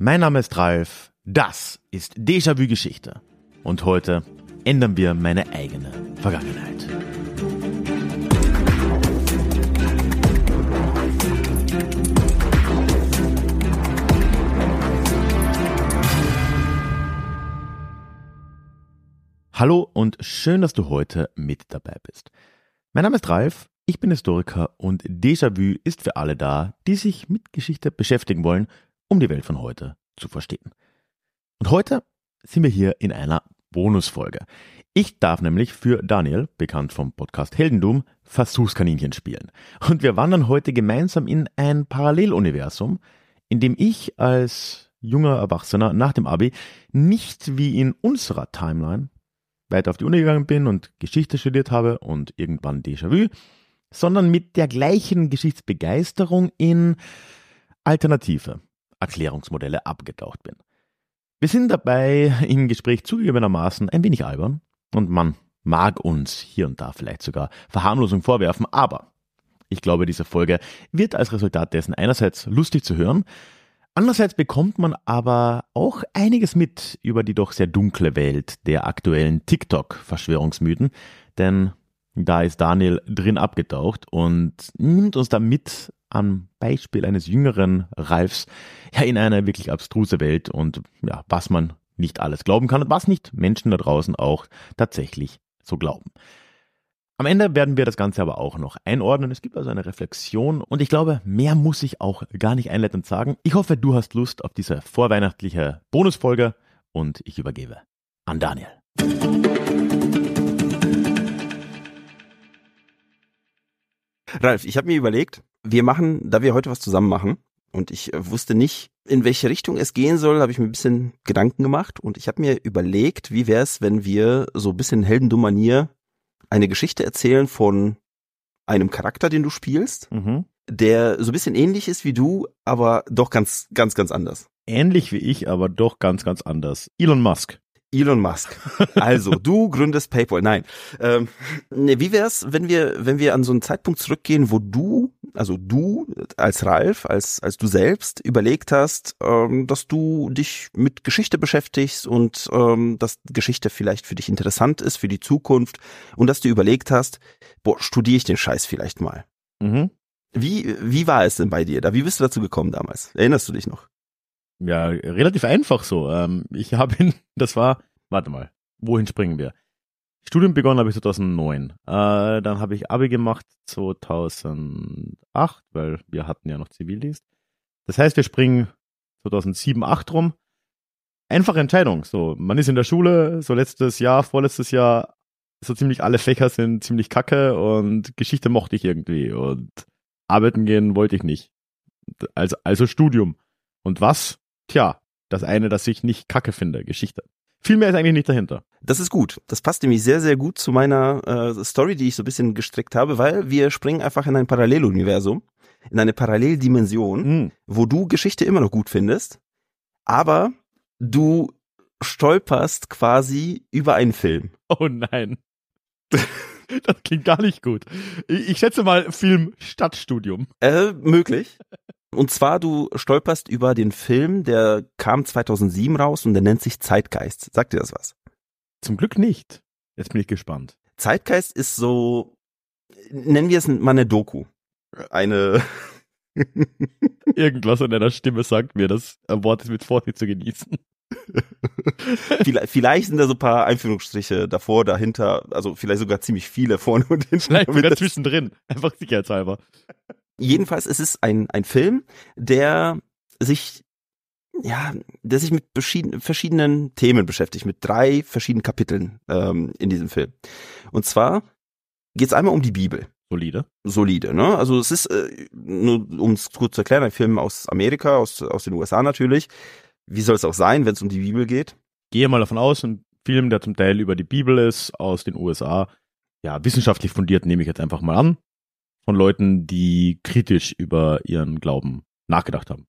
Mein Name ist Ralf, das ist Déjà-vu Geschichte. Und heute ändern wir meine eigene Vergangenheit. Hallo und schön, dass du heute mit dabei bist. Mein Name ist Ralf, ich bin Historiker und Déjà-vu ist für alle da, die sich mit Geschichte beschäftigen wollen, um die Welt von heute zu verstehen. Und heute sind wir hier in einer Bonusfolge. Ich darf nämlich für Daniel, bekannt vom Podcast Heldendum, Versuchskaninchen spielen. Und wir wandern heute gemeinsam in ein Paralleluniversum, in dem ich als junger Erwachsener nach dem Abi nicht wie in unserer Timeline weiter auf die Uni gegangen bin und Geschichte studiert habe und irgendwann Déjà-vu, sondern mit der gleichen Geschichtsbegeisterung in alternative Erklärungsmodelle abgetaucht bin. Wir sind dabei im Gespräch zugegebenermaßen ein wenig albern und man mag uns hier und da vielleicht sogar Verharmlosung vorwerfen, aber ich glaube, diese Folge wird als Resultat dessen einerseits lustig zu hören, Andererseits bekommt man aber auch einiges mit über die doch sehr dunkle Welt der aktuellen TikTok-Verschwörungsmythen, denn da ist Daniel drin abgetaucht und nimmt uns da mit am Beispiel eines jüngeren Ralfs ja in eine wirklich abstruse Welt und ja, was man nicht alles glauben kann und was nicht Menschen da draußen auch tatsächlich so glauben. Am Ende werden wir das Ganze aber auch noch einordnen. Es gibt also eine Reflexion und ich glaube, mehr muss ich auch gar nicht einleitend sagen. Ich hoffe, du hast Lust auf diese vorweihnachtliche Bonusfolge und ich übergebe an Daniel. Ralf, ich habe mir überlegt, wir machen, da wir heute was zusammen machen und ich wusste nicht, in welche Richtung es gehen soll, habe ich mir ein bisschen Gedanken gemacht und ich habe mir überlegt, wie wäre es, wenn wir so ein bisschen Heldendum-Manier eine Geschichte erzählen von einem Charakter, den du spielst, Mhm. der so ein bisschen ähnlich ist wie du, aber doch ganz, ganz, ganz anders. Ähnlich wie ich, aber doch ganz, ganz anders. Elon Musk. Elon Musk. Also, du gründest PayPal. Nein. Ähm, ne, wie wär's, wenn wir, wenn wir an so einen Zeitpunkt zurückgehen, wo du, also du als Ralf, als, als du selbst überlegt hast, ähm, dass du dich mit Geschichte beschäftigst und ähm, dass Geschichte vielleicht für dich interessant ist, für die Zukunft und dass du überlegt hast, boah, studiere ich den Scheiß vielleicht mal. Mhm. Wie, wie war es denn bei dir da? Wie bist du dazu gekommen damals? Erinnerst du dich noch? Ja, relativ einfach so. Ähm, ich habe ihn, das war, warte mal, wohin springen wir? Studium begonnen habe ich 2009. Äh, dann habe ich Abi gemacht 2008, weil wir hatten ja noch Zivildienst. Das heißt, wir springen 2007, 8 rum. Einfache Entscheidung. So, man ist in der Schule, so letztes Jahr, vorletztes Jahr, so ziemlich alle Fächer sind ziemlich kacke und Geschichte mochte ich irgendwie und arbeiten gehen wollte ich nicht. Also, also Studium. Und was? Tja, das eine, das ich nicht kacke finde, Geschichte. Viel mehr ist eigentlich nicht dahinter. Das ist gut. Das passt nämlich sehr, sehr gut zu meiner äh, Story, die ich so ein bisschen gestrickt habe, weil wir springen einfach in ein Paralleluniversum, in eine Paralleldimension, Hm. wo du Geschichte immer noch gut findest, aber du stolperst quasi über einen Film. Oh nein. Das klingt gar nicht gut. Ich, schätze mal Film Stadtstudium. Äh, möglich. Und zwar, du stolperst über den Film, der kam 2007 raus und der nennt sich Zeitgeist. Sagt dir das was? Zum Glück nicht. Jetzt bin ich gespannt. Zeitgeist ist so, nennen wir es mal eine Doku. Eine, Irgendwas in deiner Stimme sagt mir, das Wort ist mit Vorsicht zu genießen. vielleicht, vielleicht sind da so ein paar Einführungsstriche davor, dahinter, also vielleicht sogar ziemlich viele vorne und hinten. Vielleicht das- zwischendrin. Einfach sicherheitshalber. Jedenfalls es ist ein, ein Film, der sich, ja, der sich mit verschieden, verschiedenen Themen beschäftigt, mit drei verschiedenen Kapiteln ähm, in diesem Film. Und zwar geht es einmal um die Bibel. Solide. Solide, ne? Also es ist, äh, nur um es kurz zu erklären, ein Film aus Amerika, aus, aus den USA natürlich. Wie soll es auch sein, wenn es um die Bibel geht? Gehe mal davon aus, ein Film, der zum Teil über die Bibel ist, aus den USA. Ja, wissenschaftlich fundiert nehme ich jetzt einfach mal an. Von Leuten, die kritisch über ihren Glauben nachgedacht haben.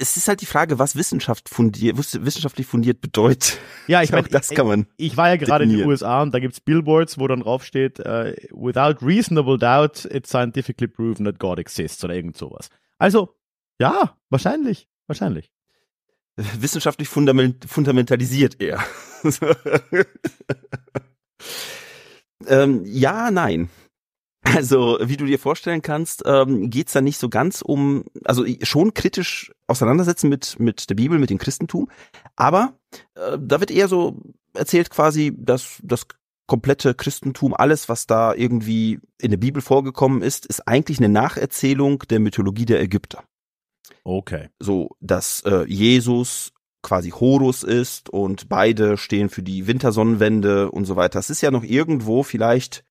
Es ist halt die Frage, was Wissenschaft fundiert, wissenschaftlich fundiert bedeutet. Ja, ich meine, das kann man. Ich war ja gerade in den definieren. USA und da gibt's Billboards, wo dann drauf steht, äh, without reasonable doubt, it's scientifically proven that God exists oder irgend sowas. Also, ja, wahrscheinlich, wahrscheinlich. wissenschaftlich fundament fundamentalisiert eher. ähm, ja, nein. Also, wie du dir vorstellen kannst, ähm, geht da nicht so ganz um, also schon kritisch auseinandersetzen mit, mit der Bibel, mit dem Christentum, aber äh, da wird eher so erzählt quasi, dass das komplette Christentum, alles, was da irgendwie in der Bibel vorgekommen ist, ist eigentlich eine Nacherzählung der Mythologie der Ägypter. Okay. So, dass äh, Jesus quasi Horus ist und beide stehen für die Wintersonnenwende und so weiter. Das ist ja noch irgendwo vielleicht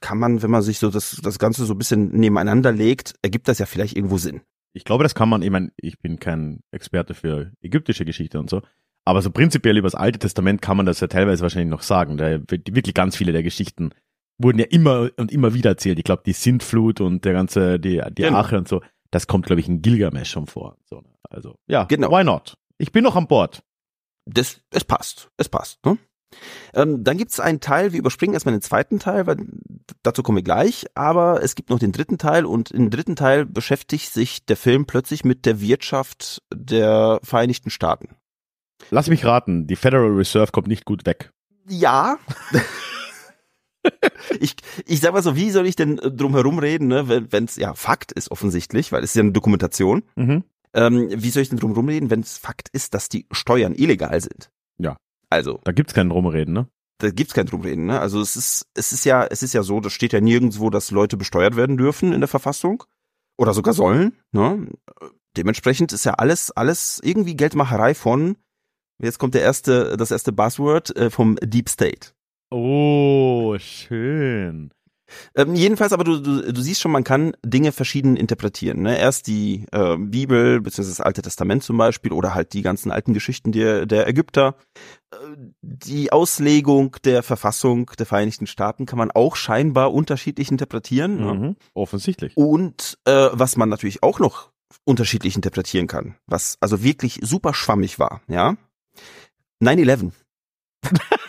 kann man, wenn man sich so das, das Ganze so ein bisschen nebeneinander legt, ergibt das ja vielleicht irgendwo Sinn. Ich glaube, das kann man, ich meine, ich bin kein Experte für ägyptische Geschichte und so, aber so prinzipiell über das Alte Testament kann man das ja teilweise wahrscheinlich noch sagen. Da wirklich ganz viele der Geschichten wurden ja immer und immer wieder erzählt. Ich glaube, die Sintflut und der ganze, die, die genau. Ache und so, das kommt, glaube ich, in Gilgamesh schon vor. So, also, ja, genau. why not? Ich bin noch an Bord. Das, es passt, es passt, ne? Ähm, dann gibt es einen Teil, wir überspringen erstmal den zweiten Teil, weil dazu kommen wir gleich, aber es gibt noch den dritten Teil und im dritten Teil beschäftigt sich der Film plötzlich mit der Wirtschaft der Vereinigten Staaten. Lass mich raten, die Federal Reserve kommt nicht gut weg. Ja. ich, ich sag mal so, wie soll ich denn drum herum reden, ne, wenn es ja Fakt ist offensichtlich, weil es ist ja eine Dokumentation. Mhm. Ähm, wie soll ich denn drum herum reden, wenn es Fakt ist, dass die Steuern illegal sind? Ja. Also. Da gibt's kein Drumreden, ne? Da gibt's kein Drumreden, ne? Also es ist, es ist ja, es ist ja so, das steht ja nirgendwo, dass Leute besteuert werden dürfen in der Verfassung. Oder sogar sollen, ne? Dementsprechend ist ja alles, alles irgendwie Geldmacherei von, jetzt kommt der erste, das erste Buzzword äh, vom Deep State. Oh, schön. Ähm, jedenfalls, aber du, du, du siehst schon, man kann Dinge verschieden interpretieren. Ne? Erst die äh, Bibel, beziehungsweise das Alte Testament zum Beispiel, oder halt die ganzen alten Geschichten der, der Ägypter. Äh, die Auslegung der Verfassung der Vereinigten Staaten kann man auch scheinbar unterschiedlich interpretieren. Ne? Mhm, offensichtlich. Und äh, was man natürlich auch noch unterschiedlich interpretieren kann, was also wirklich super schwammig war, ja. 9-11.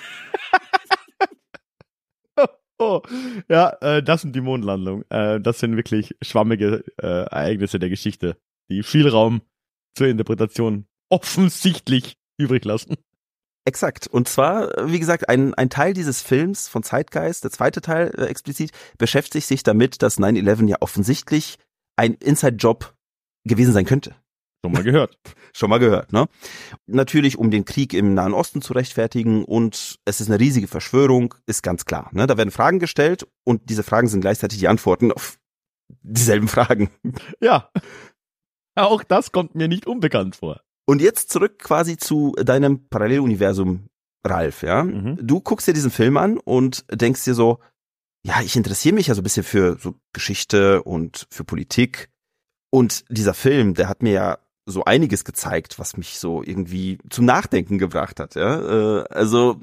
Oh, ja, äh, das sind die Mondlandung. Äh, das sind wirklich schwammige äh, Ereignisse der Geschichte, die viel Raum zur Interpretation offensichtlich übrig lassen. Exakt. Und zwar, wie gesagt, ein, ein Teil dieses Films von Zeitgeist, der zweite Teil äh, explizit, beschäftigt sich damit, dass 9-11 ja offensichtlich ein Inside-Job gewesen sein könnte. Schon mal gehört. Schon mal gehört, ne? Natürlich, um den Krieg im Nahen Osten zu rechtfertigen und es ist eine riesige Verschwörung, ist ganz klar. Ne? Da werden Fragen gestellt und diese Fragen sind gleichzeitig die Antworten auf dieselben Fragen. Ja. Auch das kommt mir nicht unbekannt vor. Und jetzt zurück quasi zu deinem Paralleluniversum, Ralf, ja? Mhm. Du guckst dir diesen Film an und denkst dir so, ja, ich interessiere mich ja so ein bisschen für so Geschichte und für Politik. Und dieser Film, der hat mir ja so einiges gezeigt, was mich so irgendwie zum Nachdenken gebracht hat. Ja? Äh, also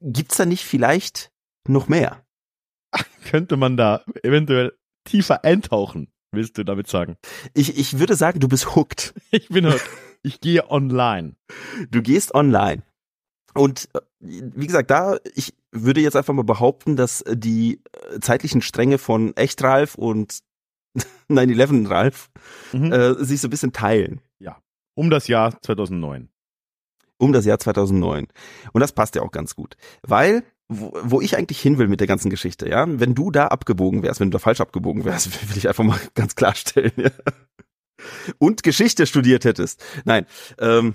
gibt's da nicht vielleicht noch mehr? Könnte man da eventuell tiefer eintauchen, willst du damit sagen? Ich, ich würde sagen, du bist hooked. Ich bin hooked. Ich gehe online. Du gehst online. Und äh, wie gesagt, da, ich würde jetzt einfach mal behaupten, dass die äh, zeitlichen Stränge von Echtralf und 9-11 Ralf mhm. äh, sich so ein bisschen teilen. Ja, um das Jahr 2009. Um das Jahr 2009. Und das passt ja auch ganz gut. Weil, wo, wo ich eigentlich hin will mit der ganzen Geschichte, ja, wenn du da abgebogen wärst, wenn du da falsch abgebogen wärst, will ich einfach mal ganz klarstellen, ja. Und Geschichte studiert hättest. Nein. Ähm,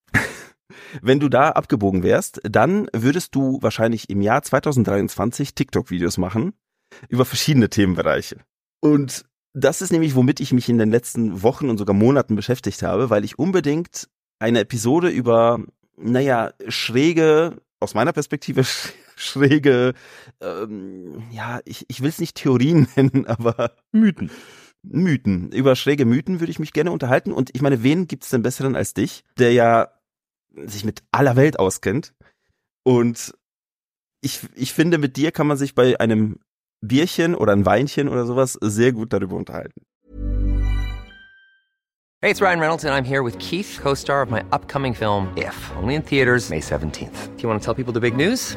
wenn du da abgebogen wärst, dann würdest du wahrscheinlich im Jahr 2023 TikTok-Videos machen über verschiedene Themenbereiche. Und das ist nämlich, womit ich mich in den letzten Wochen und sogar Monaten beschäftigt habe, weil ich unbedingt eine Episode über, naja, schräge, aus meiner Perspektive schräge, ähm, ja, ich, ich will es nicht Theorien nennen, aber Mythen. Mythen. Über schräge Mythen würde ich mich gerne unterhalten. Und ich meine, wen gibt's denn besseren als dich, der ja sich mit aller Welt auskennt? Und ich, ich finde, mit dir kann man sich bei einem Bierchen oder ein Weinchen oder sowas sehr gut darüber unterhalten. Hey, it's Ryan Reynolds and I'm here with Keith, co-star of my upcoming film If, only in theaters May 17th. Do you want to tell people the big news?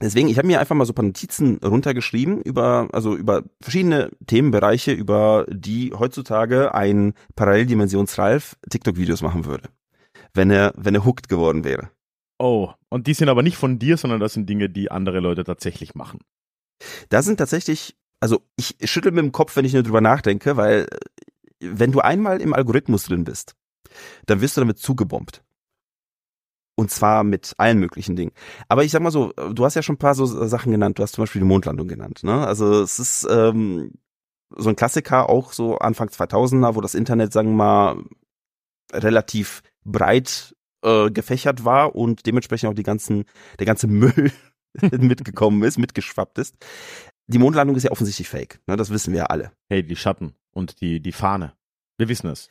Deswegen, ich habe mir einfach mal so ein paar Notizen runtergeschrieben über, also über verschiedene Themenbereiche, über die heutzutage ein Paralleldimensions-Ralf TikTok-Videos machen würde. Wenn er, wenn er hooked geworden wäre. Oh, und die sind aber nicht von dir, sondern das sind Dinge, die andere Leute tatsächlich machen. Da sind tatsächlich, also ich schüttel mit dem Kopf, wenn ich nur drüber nachdenke, weil äh, wenn du einmal im Algorithmus drin bist, dann wirst du damit zugebombt. Und zwar mit allen möglichen Dingen. Aber ich sag mal so, du hast ja schon ein paar so Sachen genannt. Du hast zum Beispiel die Mondlandung genannt. Ne? Also es ist ähm, so ein Klassiker auch so Anfang 2000er, wo das Internet, sagen wir mal, relativ breit äh, gefächert war und dementsprechend auch die ganzen, der ganze Müll mitgekommen ist, mitgeschwappt ist. Die Mondlandung ist ja offensichtlich fake. Ne? Das wissen wir ja alle. Hey, die Schatten und die, die Fahne. Wir wissen es.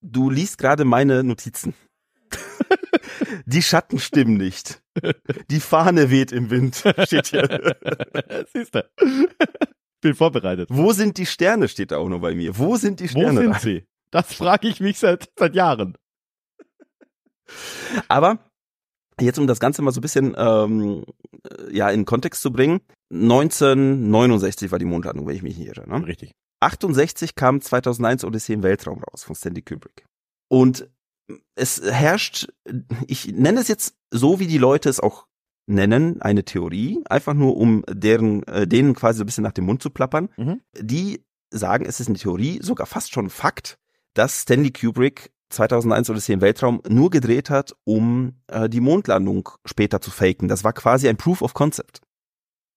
Du liest gerade meine Notizen. Die Schatten stimmen nicht. Die Fahne weht im Wind, steht hier. Siehst du. Bin vorbereitet. Wo sind die Sterne, steht da auch noch bei mir. Wo sind die Wo Sterne? sind sie? Das frage ich mich seit, seit Jahren. Aber jetzt, um das Ganze mal so ein bisschen ähm, ja, in Kontext zu bringen, 1969 war die Mondlandung, wenn ich mich nicht irre. Ne? Richtig. 68 kam 2001 Odyssee im Weltraum raus von Stanley Kubrick. Und es herrscht, ich nenne es jetzt so, wie die Leute es auch nennen, eine Theorie, einfach nur um deren, äh, denen quasi so ein bisschen nach dem Mund zu plappern. Mhm. Die sagen, es ist eine Theorie, sogar fast schon Fakt, dass Stanley Kubrick 2001 Odyssee im Weltraum nur gedreht hat, um äh, die Mondlandung später zu faken. Das war quasi ein Proof of Concept.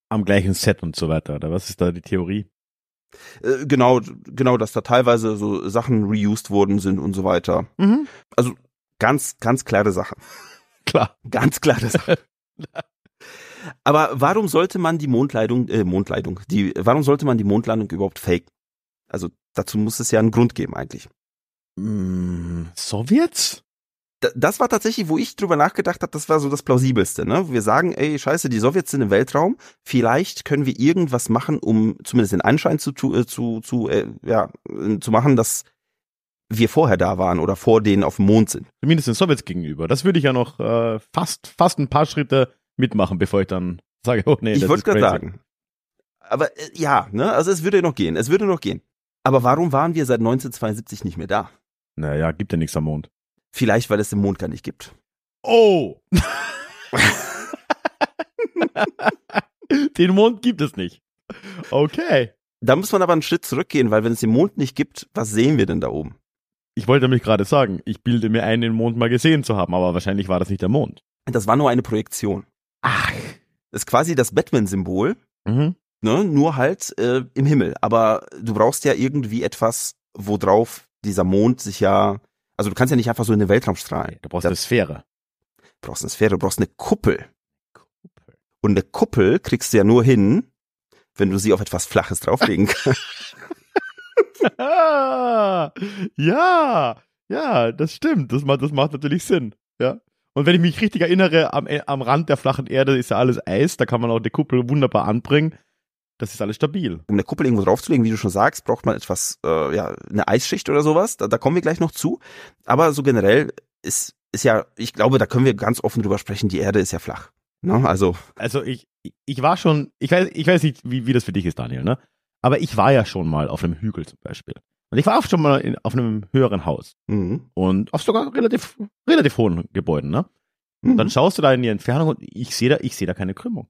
Am gleichen Set und so weiter. Oder was ist da die Theorie? Äh, genau, genau, dass da teilweise so Sachen reused worden sind und so weiter. Mhm. Also ganz, ganz klare Sache. Klar. Ganz klare Sache. Aber warum sollte man die Mondleitung, äh, Mondleitung, die, warum sollte man die Mondlandung überhaupt faken? Also dazu muss es ja einen Grund geben eigentlich. Mm, Sowjets? Das war tatsächlich, wo ich drüber nachgedacht habe, das war so das plausibelste, ne? Wir sagen, ey, scheiße, die Sowjets sind im Weltraum, vielleicht können wir irgendwas machen, um zumindest den Anschein zu tu- äh, zu zu äh, ja, äh, zu machen, dass wir vorher da waren oder vor denen auf dem Mond sind. Zumindest den Sowjets gegenüber. Das würde ich ja noch äh, fast, fast ein paar Schritte mitmachen, bevor ich dann sage, oh nee, ich das wollte ist gerade crazy. sagen. Aber äh, ja, ne, also es würde noch gehen, es würde noch gehen. Aber warum waren wir seit 1972 nicht mehr da? Naja, gibt ja nichts am Mond. Vielleicht, weil es den Mond gar nicht gibt. Oh! den Mond gibt es nicht. Okay. Da muss man aber einen Schritt zurückgehen, weil wenn es den Mond nicht gibt, was sehen wir denn da oben? Ich wollte nämlich gerade sagen, ich bilde mir ein, den Mond mal gesehen zu haben, aber wahrscheinlich war das nicht der Mond. Das war nur eine Projektion. Ach. Das ist quasi das Batman-Symbol, Mhm. ne, nur halt äh, im Himmel. Aber du brauchst ja irgendwie etwas, worauf dieser Mond sich ja, also du kannst ja nicht einfach so in den Weltraum strahlen. Du brauchst Da- eine Sphäre. Du brauchst eine Sphäre, du brauchst eine Kuppel. Und eine Kuppel kriegst du ja nur hin, wenn du sie auf etwas Flaches drauflegen kannst. Ja, ja, das stimmt. Das macht, das macht natürlich Sinn. Ja. Und wenn ich mich richtig erinnere, am, äh, am Rand der flachen Erde ist ja alles Eis, da kann man auch die Kuppel wunderbar anbringen. Das ist alles stabil. um eine Kuppel irgendwo draufzulegen, wie du schon sagst, braucht man etwas, äh, ja, eine Eisschicht oder sowas. Da, da kommen wir gleich noch zu. Aber so generell ist, ist ja, ich glaube, da können wir ganz offen drüber sprechen, die Erde ist ja flach. Ne? Also, Also ich, ich war schon, ich weiß, ich weiß nicht, wie, wie das für dich ist, Daniel, ne? Aber ich war ja schon mal auf einem Hügel zum Beispiel. Und ich war auch schon mal in, auf einem höheren Haus. mhm. Und auf sogar relativ, relativ hohen Gebäuden, ne? Und dann Mhm. schaust du da in die Entfernung und ich sehe da, ich sehe da keine Krümmung.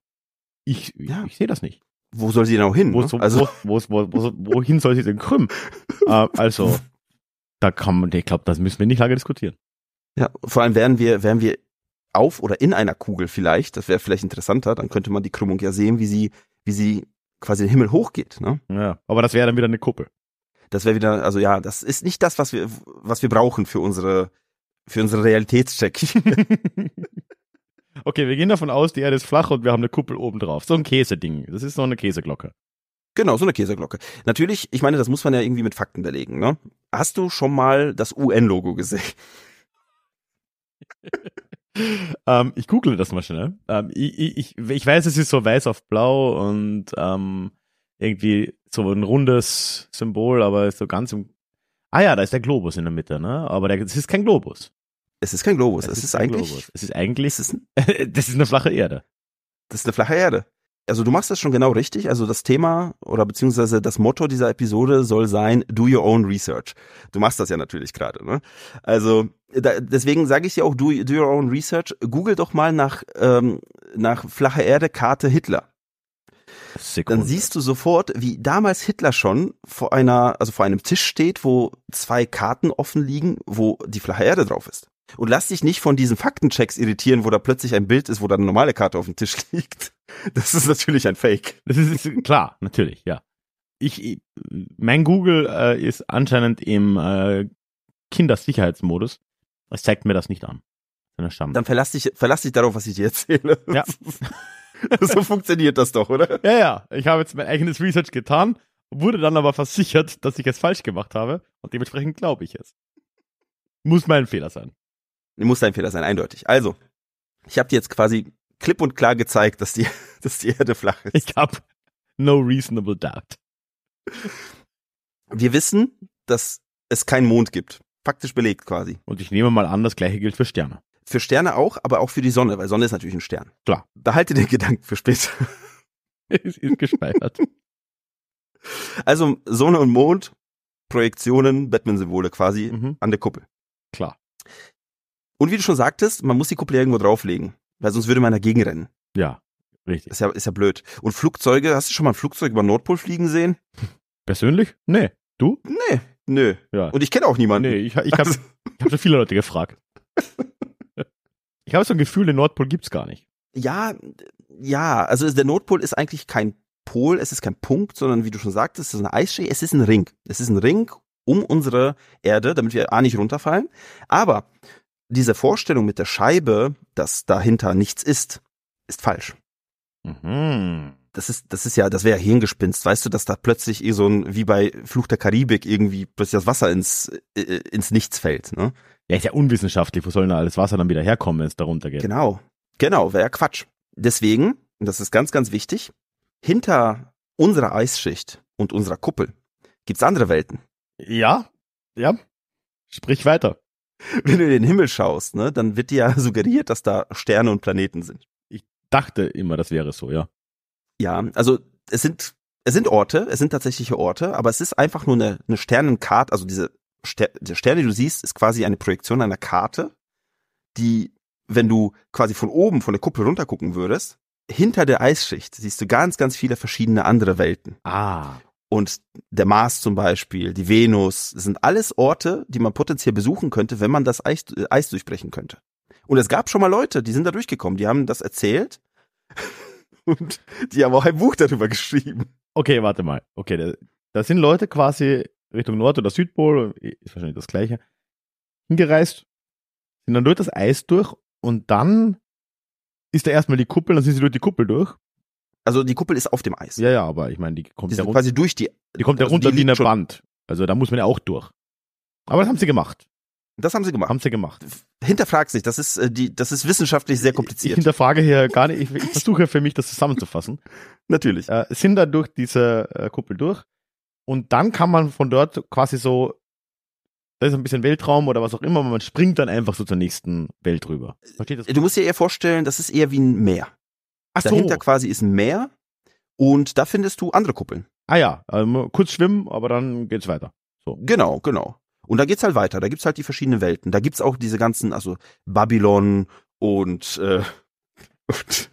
Ich, Ja. ich sehe das nicht. Wo soll sie denn auch hin? Wo, ne? so, also, wo, wo, wo, wo, wohin soll sie denn krümmen? äh, also, da kann man, ich glaube, das müssen wir nicht lange diskutieren. ja, vor allem wären wir, wären wir auf oder in einer Kugel vielleicht, das wäre vielleicht interessanter, dann könnte man die Krümmung ja sehen, wie sie, wie sie quasi den Himmel hochgeht, ne? Ja, aber das wäre dann wieder eine Kuppel. Das wäre wieder, also ja, das ist nicht das, was wir, was wir brauchen für unsere, für unsere Realitätscheck. okay, wir gehen davon aus, die Erde ist flach und wir haben eine Kuppel oben drauf. So ein Käseding. Das ist so eine Käseglocke. Genau, so eine Käseglocke. Natürlich, ich meine, das muss man ja irgendwie mit Fakten belegen. Ne? Hast du schon mal das UN-Logo gesehen? ähm, ich google das mal schnell. Ähm, ich, ich, ich weiß, es ist so weiß auf blau und ähm, irgendwie so ein rundes Symbol, aber so ganz im. Ah ja, da ist der Globus in der Mitte, ne? Aber es ist kein Globus. Es ist kein Globus. Es Es, ist ist, eigentlich, Globus. Es ist eigentlich, es ist, das ist eine flache Erde. das ist eine flache Erde. Also du machst das schon genau richtig. Also das Thema oder beziehungsweise das Motto dieser Episode soll sein, do your own research. Du machst das ja natürlich gerade. Ne? Also da, deswegen sage ich dir auch, do, do your own research. Google doch mal nach, ähm, nach flache Erde Karte Hitler. Sekunde. Dann siehst du sofort, wie damals Hitler schon vor einer, also vor einem Tisch steht, wo zwei Karten offen liegen, wo die flache Erde drauf ist. Und lass dich nicht von diesen Faktenchecks irritieren, wo da plötzlich ein Bild ist, wo da eine normale Karte auf dem Tisch liegt. Das ist natürlich ein Fake. Das ist, ist klar, natürlich, ja. Ich, ich mein Google äh, ist anscheinend im äh, Kindersicherheitsmodus. Es zeigt mir das nicht an. Dann verlass dich, verlass dich darauf, was ich dir erzähle. Ja. so funktioniert das doch, oder? Ja, ja. Ich habe jetzt mein eigenes Research getan, wurde dann aber versichert, dass ich es falsch gemacht habe und dementsprechend glaube ich es. Muss mein Fehler sein. Muss dein Fehler sein, eindeutig. Also, ich habe dir jetzt quasi klipp und klar gezeigt, dass die, dass die Erde flach ist. Ich habe no reasonable doubt. Wir wissen, dass es keinen Mond gibt. Faktisch belegt quasi. Und ich nehme mal an, das gleiche gilt für Sterne. Für Sterne auch, aber auch für die Sonne, weil Sonne ist natürlich ein Stern. Klar. Behalte den Gedanken für später. es ist gespeichert. Also Sonne und Mond, Projektionen, Batman-Symbole quasi Mhm. an der Kuppel. Klar. Und wie du schon sagtest, man muss die Kuppel irgendwo drauflegen, weil sonst würde man dagegen rennen. Ja, richtig. Ist ja, ist ja blöd. Und Flugzeuge, hast du schon mal ein Flugzeug über den Nordpol fliegen sehen? Persönlich? Nee. Du? Nee, nö. Ja. Und ich kenne auch niemanden. Nee, ich, ich habe Also, hab schon viele Leute gefragt. Ich habe so ein Gefühl, den Nordpol gibt's gar nicht. ja, ja, also der Nordpol ist eigentlich kein Pol, es ist kein Punkt, sondern wie du schon sagtest, es ist eine Eisschicht, es ist ein Ring. Es ist ein Ring um unsere Erde, damit wir A nicht runterfallen. Aber diese Vorstellung mit der Scheibe, dass dahinter nichts ist, ist falsch. Mhm. Das ist, das ist ja, das wäre ja Hirngespinst, weißt du, dass da plötzlich eh so ein, wie bei Fluch der Karibik irgendwie plötzlich das Wasser ins, äh, ins Nichts fällt, ne? Ja, ist ja unwissenschaftlich. Wo soll denn alles Wasser dann wieder herkommen, wenn es da runtergeht? Genau. Genau, wäre ja Quatsch. Deswegen, und das ist ganz, ganz wichtig, hinter unserer Eisschicht und unserer Kuppel gibt's andere Welten. Ja, ja. Sprich weiter. Wenn du in den Himmel schaust, ne, dann wird dir ja suggeriert, dass da Sterne und Planeten sind. Dachte immer, das wäre so, ja. Ja, also es sind es sind Orte, es sind tatsächliche Orte, aber es ist einfach nur eine, eine Sternenkarte, also diese Ster der Sterne, die du siehst, ist quasi eine Projektion einer Karte, die, wenn du quasi von oben von der Kuppel runtergucken würdest, hinter der Eisschicht siehst du ganz, ganz viele verschiedene andere Welten. Ah. Und der Mars zum Beispiel, die Venus, sind alles Orte, die man potenziell besuchen könnte, wenn man das Eis, äh, Eis durchbrechen könnte. Und es gab schon mal Leute, die sind da durchgekommen, die haben das erzählt und die haben auch ein Buch darüber geschrieben. Okay, warte mal. Okay, da, da sind Leute quasi Richtung Nord- oder Südpol, ist wahrscheinlich das gleiche, hingereist, sind dann durch das Eis durch und dann ist da erstmal die Kuppel, dann sind sie durch die Kuppel durch. Also die Kuppel ist auf dem Eis. Ja, ja, aber ich meine, die kommt die ja quasi durch die. die kommt ja also runter wie eine Wand. Also da muss man ja auch durch. Aber das haben sie gemacht. Das haben sie gemacht. Haben sie gemacht. Hinterfragt sich, das ist äh, die, das ist wissenschaftlich sehr Ich kompliziert. hinterfrage hier gar nicht, ich, ich versuche für mich das zusammenzufassen. Natürlich. Äh, sind da durch diese äh, Kuppel durch und dann kann man von dort quasi so, da ist ein bisschen Weltraum oder was auch immer, man springt dann einfach so zur nächsten Welt rüber. Versteht das? Du musst dir eher vorstellen, das ist eher wie ein Meer. Ach so. Dahinter quasi ist ein Meer und da findest du andere Kuppeln. Ah ja, ähm, kurz schwimmen, aber dann geht's weiter. So. Genau, genau. Und da geht's halt weiter. Da gibt's halt die verschiedenen Welten. Da gibt's auch diese ganzen, also Babylon und, äh, und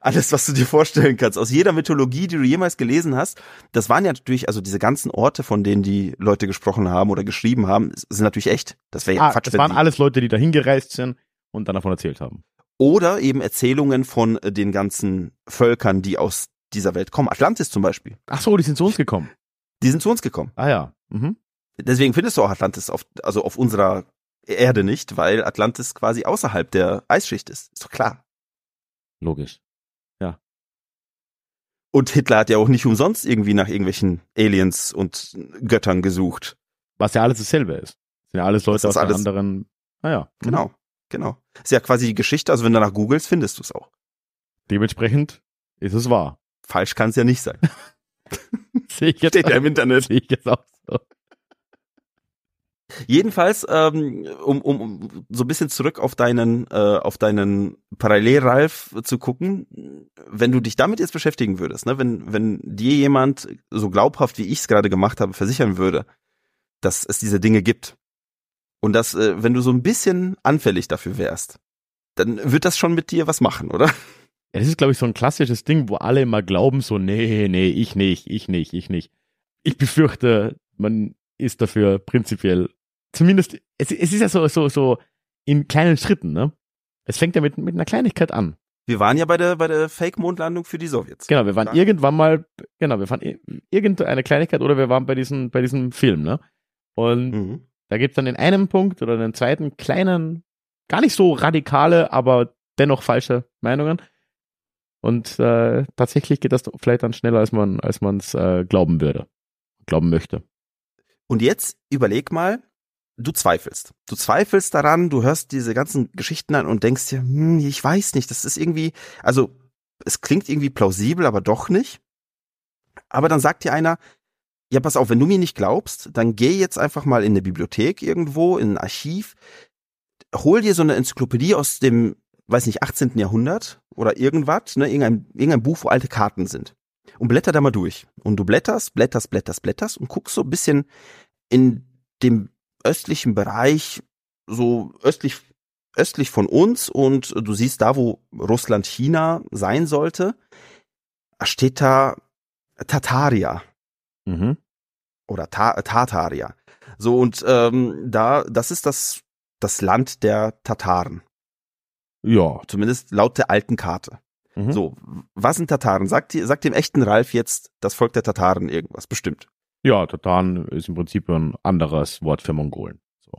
alles, was du dir vorstellen kannst. Aus jeder Mythologie, die du jemals gelesen hast. Das waren ja natürlich, also diese ganzen Orte, von denen die Leute gesprochen haben oder geschrieben haben, sind natürlich echt. Das wäre ja Ah, Quatsch. das waren alles Leute, die da hingereist sind und dann davon erzählt haben. Oder eben Erzählungen von äh, den ganzen Völkern, die aus dieser Welt kommen. Atlantis zum Beispiel. Ach so, die sind zu uns gekommen. Die sind zu uns gekommen. Ah ja. Mhm. Deswegen findest du auch Atlantis auf, also auf unserer Erde nicht, weil Atlantis quasi außerhalb der Eisschicht ist. Ist doch klar. Logisch. Und Hitler hat ja auch nicht umsonst irgendwie nach irgendwelchen Aliens und Göttern gesucht. Was ja alles dasselbe ist. Sind ja alles Leute Das ist aus alles- anderen. Naja, Genau, genau. Ist ja quasi die Geschichte, also wenn du danach googelst, findest du es auch. Dementsprechend ist es wahr. Falsch kann es ja nicht sein. Sehe ich jetzt Steht ja im Internet. Sehe ich jetzt auch so. Jedenfalls, ähm, um, um, um so ein bisschen zurück auf deinen, äh, auf deinen Parallel-Ralf zu gucken, wenn du dich damit jetzt beschäftigen würdest, ne, wenn, wenn dir jemand so glaubhaft, wie ich es gerade gemacht habe, versichern würde, dass es diese Dinge gibt und dass, äh, wenn du so ein bisschen anfällig dafür wärst, dann wird das schon mit dir was machen, oder? Ja, das ist, glaube ich, so ein klassisches Ding, wo alle immer glauben, so, nee, nee, ich nicht, ich nicht, ich nicht. Ich befürchte, man ist dafür prinzipiell, zumindest, es, es ist ja so, so, so in kleinen Schritten, ne? Es fängt ja mit, mit einer Kleinigkeit an. Wir waren ja bei der, bei der Fake-Mondlandung für die Sowjets. Genau, wir waren Ja. irgendwann mal, genau, wir waren ir- irgendeine Kleinigkeit oder wir waren bei diesem, bei diesem Film, ne? Und Mhm. Da gibt's dann in einem Punkt oder in einem zweiten kleinen, gar nicht so radikale, aber dennoch falsche Meinungen. Und äh, tatsächlich geht das vielleicht dann schneller, als man als es äh, glauben würde, glauben möchte. Und jetzt überleg mal, du zweifelst. Du zweifelst daran, du hörst diese ganzen Geschichten an und denkst dir, hm, ich weiß nicht, das ist irgendwie, also es klingt irgendwie plausibel, aber doch nicht. Aber dann sagt dir einer, ja, pass auf, wenn du mir nicht glaubst, dann geh jetzt einfach mal in eine Bibliothek irgendwo, in ein Archiv, hol dir so eine Enzyklopädie aus dem, weiß nicht, 18. Jahrhundert oder irgendwas, ne, irgendein, irgendein Buch, wo alte Karten sind. Und blätter da mal durch. Und du blätterst, blätterst, blätterst, blätterst und guckst so ein bisschen in dem östlichen Bereich, so östlich, östlich von uns und du siehst da, wo Russland, China sein sollte, steht da Tataria Mhm. oder Ta Tataria. So und ähm, da, das ist das das Land der Tataren, Ja. zumindest laut der alten Karte. Mhm. So, was sind Tataren? Sagt, sagt dem echten Ralf jetzt das Volk der Tataren irgendwas? Bestimmt. Ja, Tatan ist im Prinzip ein anderes Wort für Mongolen. So.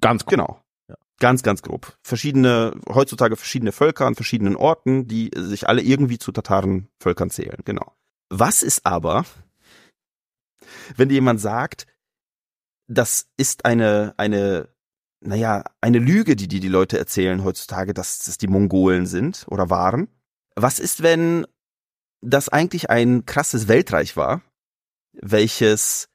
Ganz grob. Genau. Ja. Ganz, ganz grob. Verschiedene, heutzutage verschiedene Völker an verschiedenen Orten, die sich alle irgendwie zu Tatarenvölkern zählen. Genau. Was ist aber, wenn dir jemand sagt, das ist eine, eine, naja, eine Lüge, die die, die Leute erzählen heutzutage, dass es die Mongolen sind oder waren? Was ist, wenn das eigentlich ein krasses Weltreich war, welches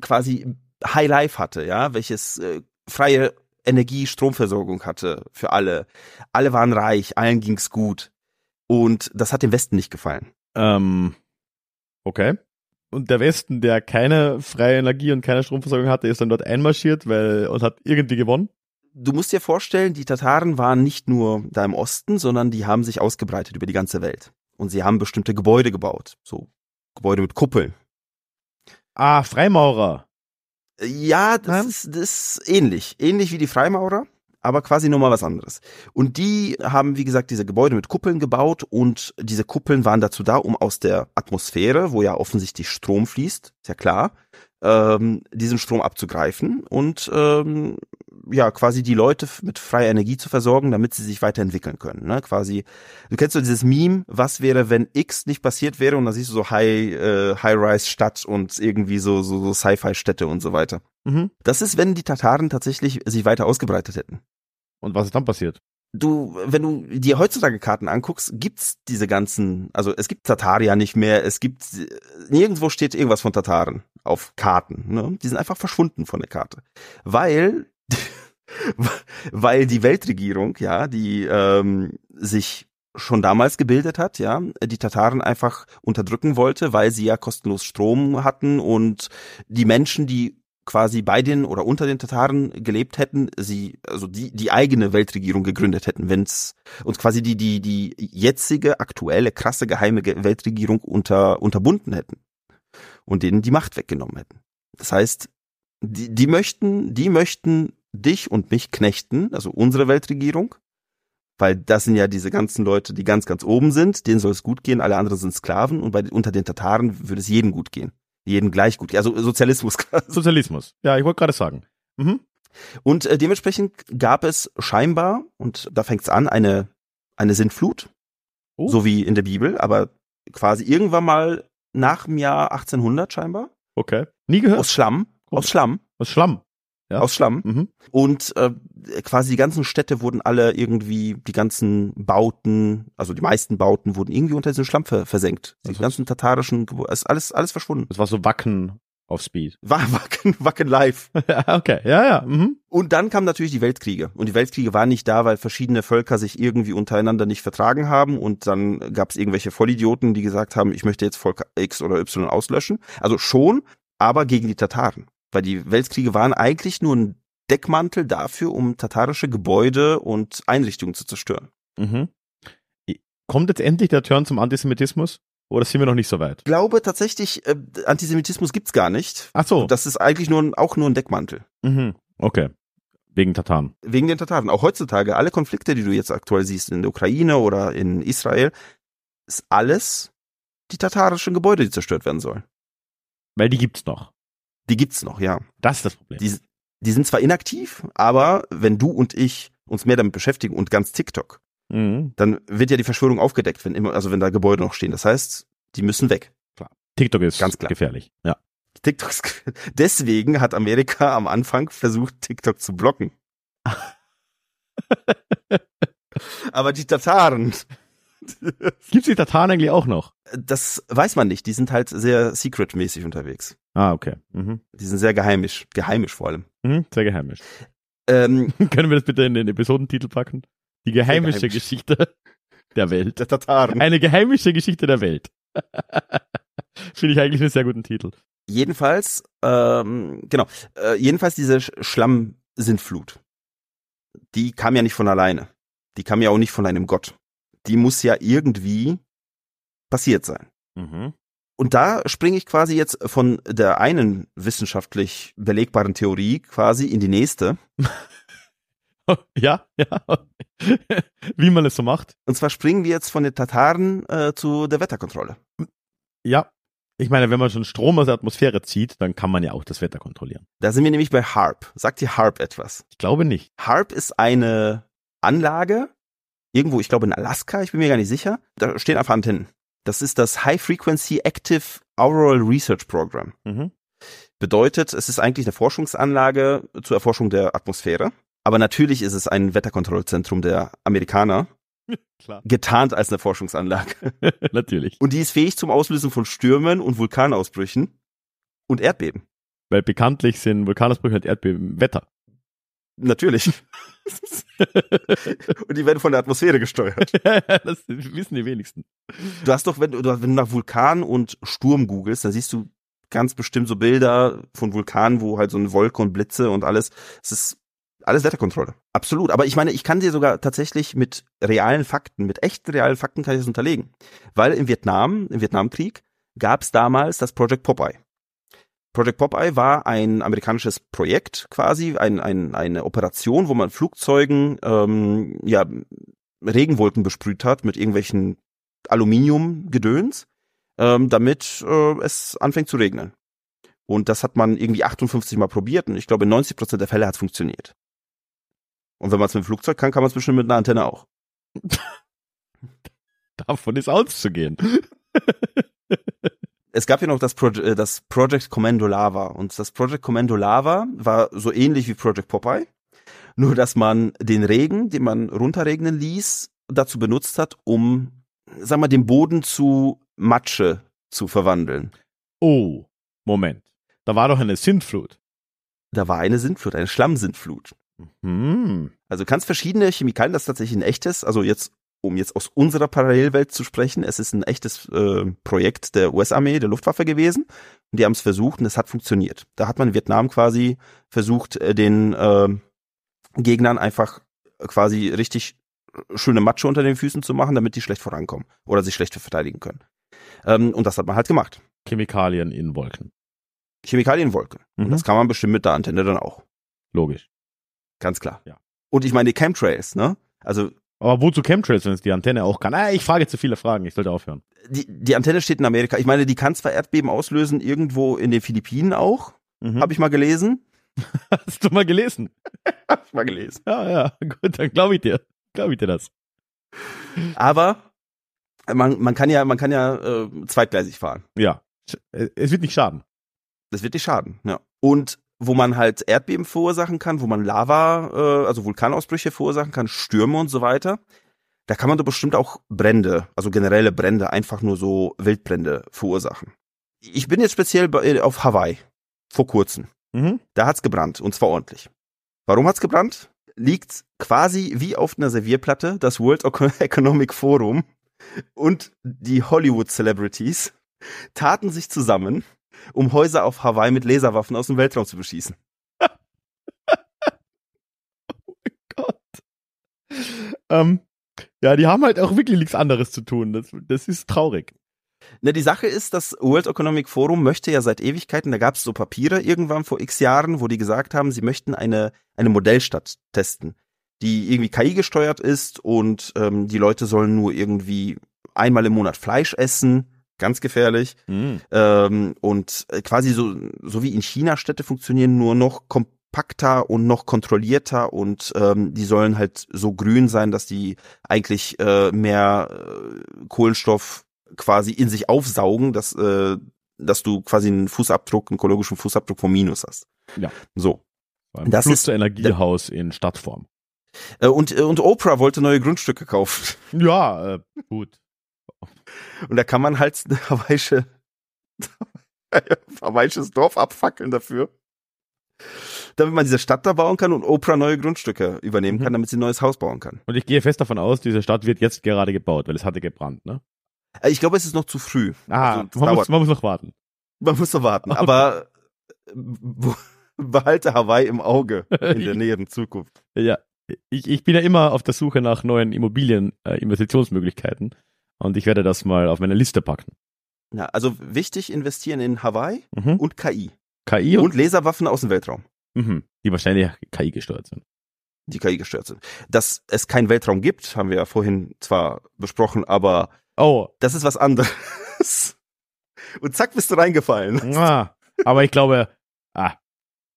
quasi High Life hatte, ja, welches äh, freie Energie, Stromversorgung hatte für alle. Alle waren reich, allen ging's gut. Und das hat dem Westen nicht gefallen. Ähm, okay. Und der Westen, der keine freie Energie und keine Stromversorgung hatte, ist dann dort einmarschiert, weil und hat irgendwie gewonnen. Du musst dir vorstellen, die Tataren waren nicht nur da im Osten, sondern die haben sich ausgebreitet über die ganze Welt. Und sie haben bestimmte Gebäude gebaut. So Gebäude mit Kuppeln. Ah, Freimaurer. Ja, das Nein? ist, das ist ähnlich. Ähnlich wie die Freimaurer, aber quasi nochmal was anderes. Und die haben, wie gesagt, diese Gebäude mit Kuppeln gebaut und diese Kuppeln waren dazu da, um aus der Atmosphäre, wo ja offensichtlich Strom fließt, ist ja klar, ähm, diesen Strom abzugreifen und ähm, ja, quasi die Leute mit freier Energie zu versorgen, damit sie sich weiterentwickeln können. Ne? Quasi, du kennst so dieses Meme, was wäre, wenn X nicht passiert wäre und da siehst du so High, äh, High-Rise-Stadt und irgendwie so, so, so Sci-Fi-Städte und so weiter. Mhm. Das ist, wenn die Tataren tatsächlich sich weiter ausgebreitet hätten. Und was ist dann passiert? Du, wenn du dir heutzutage Karten anguckst, gibt's diese ganzen, also es gibt Tataria nicht mehr, es gibt, nirgendwo steht irgendwas von Tataren auf Karten, ne? Die sind einfach verschwunden von der Karte. Weil, weil die Weltregierung, ja, die ähm, sich schon damals gebildet hat, ja, die Tataren einfach unterdrücken wollte, weil sie ja kostenlos Strom hatten und die Menschen, die quasi bei den oder unter den Tataren gelebt hätten, sie also die die eigene Weltregierung gegründet hätten, wenn's und quasi die die die jetzige aktuelle krasse geheime Ge- Weltregierung unter unterbunden hätten und denen die Macht weggenommen hätten. Das heißt, die die möchten die möchten dich und mich knechten, also unsere Weltregierung, weil das sind ja diese ganzen Leute, die ganz ganz oben sind, denen soll es gut gehen, alle anderen sind Sklaven und bei unter den Tataren würde es jedem gut gehen. Jedem gleich gut. Also Sozialismus. Sozialismus. Ja, ich wollte gerade sagen. Mhm. Und äh, dementsprechend gab es scheinbar, und da fängt's an, eine, eine Sintflut, Oh. so wie in der Bibel, aber quasi irgendwann mal nach dem Jahr 1800 scheinbar. Okay. Nie gehört. Aus Schlamm. Aus Schlamm. Aus Schlamm. Ja. Aus Schlamm. Mhm. Und äh, quasi die ganzen Städte wurden alle irgendwie, die ganzen Bauten, also die meisten Bauten wurden irgendwie unter diesen Schlamm ver versenkt. Die Also- ganzen tatarischen, Gebäude, ist alles, alles verschwunden. Das war so Wacken auf Speed. War Wacken, Wacken live. ja, okay. Ja, ja. Mhm. Und dann kamen natürlich die Weltkriege. Und die Weltkriege waren nicht da, weil verschiedene Völker sich irgendwie untereinander nicht vertragen haben. Und dann gab es irgendwelche Vollidioten, die gesagt haben, ich möchte jetzt Volk X oder Y auslöschen. Also schon, aber gegen die Tataren. Weil die Weltkriege waren eigentlich nur ein Deckmantel dafür, um tatarische Gebäude und Einrichtungen zu zerstören. Mhm. Kommt jetzt endlich der Turn zum Antisemitismus? Oder sind wir noch nicht so weit? Ich glaube tatsächlich, äh, Antisemitismus gibt's gar nicht. Ach so. Das ist eigentlich nur ein, auch nur ein Deckmantel. mhm. Okay. Wegen Tataren. Wegen den Tataren. Auch heutzutage, alle Konflikte, die du jetzt aktuell siehst in der Ukraine oder in Israel, ist alles die tatarischen Gebäude, die zerstört werden sollen. Weil die gibt's noch. Die gibt's noch, ja. Das ist das Problem. Die, die sind zwar inaktiv, aber wenn du und ich uns mehr damit beschäftigen und ganz TikTok, Mhm. dann wird ja die Verschwörung aufgedeckt, wenn immer, also wenn da Gebäude noch stehen. Das heißt, die müssen weg. TikTok ist Ganz klar. gefährlich. Ja. TikToks. Deswegen hat Amerika am Anfang versucht, TikTok zu blocken. aber die Tataren, Gibt's die Tataren eigentlich auch noch? das weiß man nicht. Die sind halt sehr secret-mäßig unterwegs. Ah, okay. Mhm. Die sind sehr geheimisch. Geheimisch vor allem. Mhm. Sehr geheimisch. Ähm, Können wir das bitte in den Episodentitel packen? Die geheimische geheimisch. Geschichte der Welt. der Tataren. Eine geheimische Geschichte der Welt. Finde ich eigentlich einen sehr guten Titel. Jedenfalls, ähm, genau, äh, jedenfalls diese Sch- Schlammsintflut, die kam ja nicht von alleine. Die kam ja auch nicht von einem Gott. Die muss ja irgendwie passiert sein. Mhm. Und da springe ich quasi jetzt von der einen wissenschaftlich belegbaren Theorie quasi in die nächste. Ja, ja. Wie man es so macht. Und zwar springen wir jetzt von den Tataren äh, zu der Wetterkontrolle. Ja. Ich meine, wenn man schon Strom aus der Atmosphäre zieht, dann kann man ja auch das Wetter kontrollieren. Da sind wir nämlich bei HARP. Sagt dir HARP etwas? Ich glaube nicht. HARP ist eine Anlage, irgendwo, ich glaube in Alaska, ich bin mir gar nicht sicher. Da stehen einfach Antennen. Das ist das High Frequency Active Auroral Research Program. Mhm. Bedeutet, es ist eigentlich eine Forschungsanlage zur Erforschung der Atmosphäre. Aber natürlich ist es ein Wetterkontrollzentrum der Amerikaner, Klar. getarnt als eine Forschungsanlage. Natürlich. Und die ist fähig zum Auslösen von Stürmen und Vulkanausbrüchen und Erdbeben. Weil bekanntlich sind Vulkanausbrüche und Erdbeben Wetter. Natürlich. und die werden von der Atmosphäre gesteuert. das wissen die wenigsten. Du hast doch, wenn du, wenn du nach Vulkan und Sturm googelst, dann siehst du ganz bestimmt so Bilder von Vulkanen, wo halt so eine Wolke und Blitze und alles. Es ist alles Wetterkontrolle. Absolut. Aber ich meine, ich kann dir sogar tatsächlich mit realen Fakten, mit echten realen Fakten kann ich das unterlegen. Weil im Vietnam, im Vietnamkrieg, gab es damals das Project Popeye. Project Popeye war ein amerikanisches Projekt quasi, ein, ein, eine Operation, wo man Flugzeugen ähm, ja, Regenwolken besprüht hat mit irgendwelchen Aluminiumgedöns, ähm, damit äh, es anfängt zu regnen. Und das hat man irgendwie 58 Mal probiert und ich glaube in 90 Prozent der Fälle hat es funktioniert. Und wenn man es mit dem Flugzeug kann, kann man es bestimmt mit einer Antenne auch. Davon ist auszugehen. Es gab ja noch das, Pro äh, das Project Commando Lava und das Project Commando Lava war so ähnlich wie Project Popeye, nur dass man den Regen, den man runterregnen ließ, dazu benutzt hat, um, sag mal, den Boden zu Matsche zu verwandeln. Oh, Moment. Da war doch eine Sintflut. Da war eine Sintflut, eine Schlammsintflut. Hm. Also kannst verschiedene Chemikalien, das ist tatsächlich ein echtes, also jetzt, um jetzt aus unserer Parallelwelt zu sprechen, es ist ein echtes äh, Projekt der US-Armee, der Luftwaffe gewesen. Und die haben es versucht und es hat funktioniert. Da hat man in Vietnam quasi versucht, äh, den äh, Gegnern einfach quasi richtig schöne Matsche unter den Füßen zu machen, damit die schlecht vorankommen oder sich schlecht verteidigen können. Ähm, und das hat man halt gemacht. Chemikalien in Wolken. Chemikalienwolken. Mhm. Und das kann man bestimmt mit der Antenne dann auch. Logisch. Ganz klar. Ja. Und ich meine, die Chemtrails, ne? Also Aber wozu Chemtrails, wenn es die Antenne auch kann? Ah, ich frage zu viele Fragen, ich sollte aufhören. die, die Antenne steht in Amerika. Ich meine, die kann zwar Erdbeben auslösen, irgendwo in den Philippinen auch, Mhm. habe ich mal gelesen. Hast du mal gelesen? Hab ich mal gelesen. Ja, ja, gut, dann glaube ich dir. Glaube ich dir das. Aber Man, man kann ja, man kann ja äh, zweitgleisig fahren. Ja. Es wird nicht schaden. Das wird nicht schaden, ja. Und wo man halt Erdbeben verursachen kann, wo man Lava, äh, also Vulkanausbrüche verursachen kann, Stürme und so weiter. Da kann man doch bestimmt auch Brände, also generelle Brände, einfach nur so Wildbrände verursachen. Ich bin jetzt speziell bei, äh, auf Hawaii vor kurzem. Mhm. Da hat's gebrannt und zwar ordentlich. Warum hat's gebrannt? Liegt quasi wie auf einer Servierplatte das World Economic Forum und die Hollywood Celebrities taten sich zusammen, um Häuser auf Hawaii mit Laserwaffen aus dem Weltraum zu beschießen. Gott. Ähm, ja, die haben halt auch wirklich nichts anderes zu tun. Das, das ist traurig. Ne, die Sache ist, das World Economic Forum möchte ja seit Ewigkeiten, da gab es so Papiere irgendwann vor x Jahren, wo die gesagt haben, sie möchten eine, eine Modellstadt testen, die irgendwie KI gesteuert ist und ähm, die Leute sollen nur irgendwie einmal im Monat Fleisch essen, ganz gefährlich. Mhm. Ähm, und äh, quasi so, so wie in China Städte funktionieren, nur noch kompakter und noch kontrollierter und ähm, die sollen halt so grün sein, dass die eigentlich äh, mehr äh, Kohlenstoff quasi in sich aufsaugen, dass, äh, dass du quasi einen Fußabdruck, einen ökologischen Fußabdruck vom Minus hast. Ja. So. Beim Das Plus ist- Energiehaus in Stadtform. Äh, und, äh, und Oprah wollte neue Grundstücke kaufen. Ja, äh, gut. Und da kann man halt hawaiische, hawaiisches Dorf abfackeln dafür. Damit man diese Stadt da bauen kann und Oprah neue Grundstücke übernehmen Mhm. kann, damit sie ein neues Haus bauen kann. Und ich gehe fest davon aus, diese Stadt wird jetzt gerade gebaut, weil es hatte gebrannt, ne? Äh, Ich glaube, es ist noch zu früh. Ah, Also, man, muss, man muss noch warten. Man muss so warten. Aber äh, behalte Hawaii im Auge in der näheren Zukunft. Ja, ich, ich bin ja immer auf der Suche nach neuen Immobilien, äh. Und ich werde das mal auf meine Liste packen. Ja, also wichtig investieren in Hawaii Mhm. und KI. KI und, Und Laserwaffen aus dem Weltraum, mhm, die wahrscheinlich KI gesteuert sind. die KI gestört sind. Dass es keinen Weltraum gibt, haben wir ja vorhin zwar besprochen, aber Oh, das ist was anderes. Und zack, bist du reingefallen. ah, aber ich glaube, ah,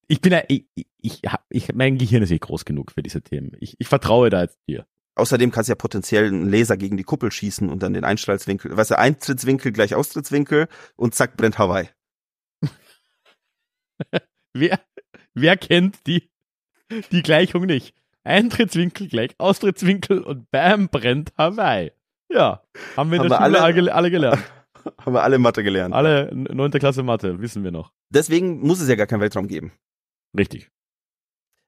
ich bin ja, ich, ich, ich, mein Gehirn ist nicht groß genug für diese Themen. Ich, ich vertraue da jetzt dir. Außerdem kannst du ja potenziell einen Laser gegen die Kuppel schießen und dann den Einstrahlswinkel, weißt du, Eintrittswinkel gleich Austrittswinkel und zack, brennt Hawaii. Wer, wer kennt die, die Gleichung nicht? Eintrittswinkel gleich Austrittswinkel und bam, brennt Hawaii. Ja, haben wir in Haben der Schule alle- alle, alle gelernt. Haben wir alle Mathe gelernt. Alle neunte Klasse Mathe, wissen wir noch. Deswegen muss es ja gar keinen Weltraum geben. Richtig.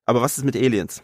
Aber was ist mit Aliens?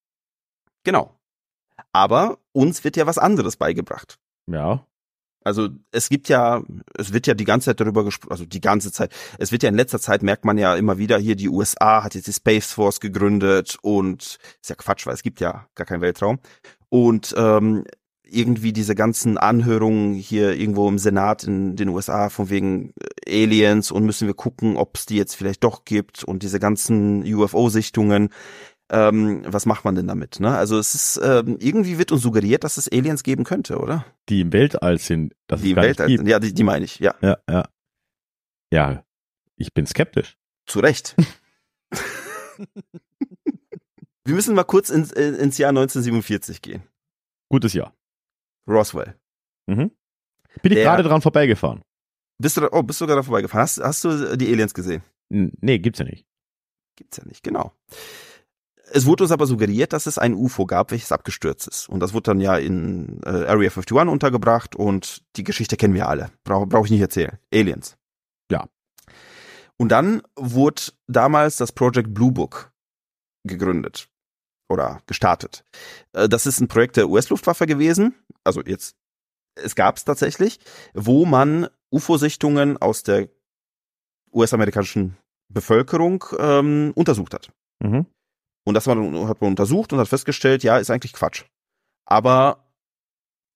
Genau. Aber uns wird ja was anderes beigebracht. Ja. Also es gibt ja, es wird ja die ganze Zeit darüber gesprochen, also die ganze Zeit. Es wird ja in letzter Zeit merkt man ja immer wieder hier, die USA hat jetzt die Space Force gegründet und ist ja Quatsch, weil es gibt ja gar keinen Weltraum. Und ähm, irgendwie diese ganzen Anhörungen hier irgendwo im Senat in den USA von wegen äh, Aliens und müssen wir gucken, ob es die jetzt vielleicht doch gibt und diese ganzen UFO-Sichtungen. Ähm, was macht man denn damit? Ne? Also es ist ähm, irgendwie wird uns suggeriert, dass es Aliens geben könnte, oder? Die im Weltall sind. Das die es gar Welt, nicht gibt. ja, die, die meine ich, ja, Ja, ja. Ja, ich bin skeptisch. zu Recht. Wir müssen mal kurz ins, äh, ins Jahr 1947 gehen. Gutes Jahr. Roswell. Mhm. Bin ich gerade dran vorbeigefahren? Bist du da, oh, bist du da vorbeigefahren? Hast, hast du die Aliens gesehen? N nee, gibt's ja nicht. Gibt's ja nicht, genau. Es wurde uns aber suggeriert, dass es ein UFO gab, welches abgestürzt ist. Und das wurde dann ja in äh, Area 51 untergebracht und die Geschichte kennen wir alle. Brauche brauch ich nicht erzählen. Aliens. Ja. Und dann wurde damals das Project Blue Book gegründet oder gestartet. Äh, Das ist ein Projekt der US-Luftwaffe gewesen. Also jetzt, es gab es tatsächlich, wo man UFO-Sichtungen aus der US-amerikanischen Bevölkerung ähm, untersucht hat. Mhm. Und das hat man, hat man untersucht und hat festgestellt, ja, ist eigentlich Quatsch. Aber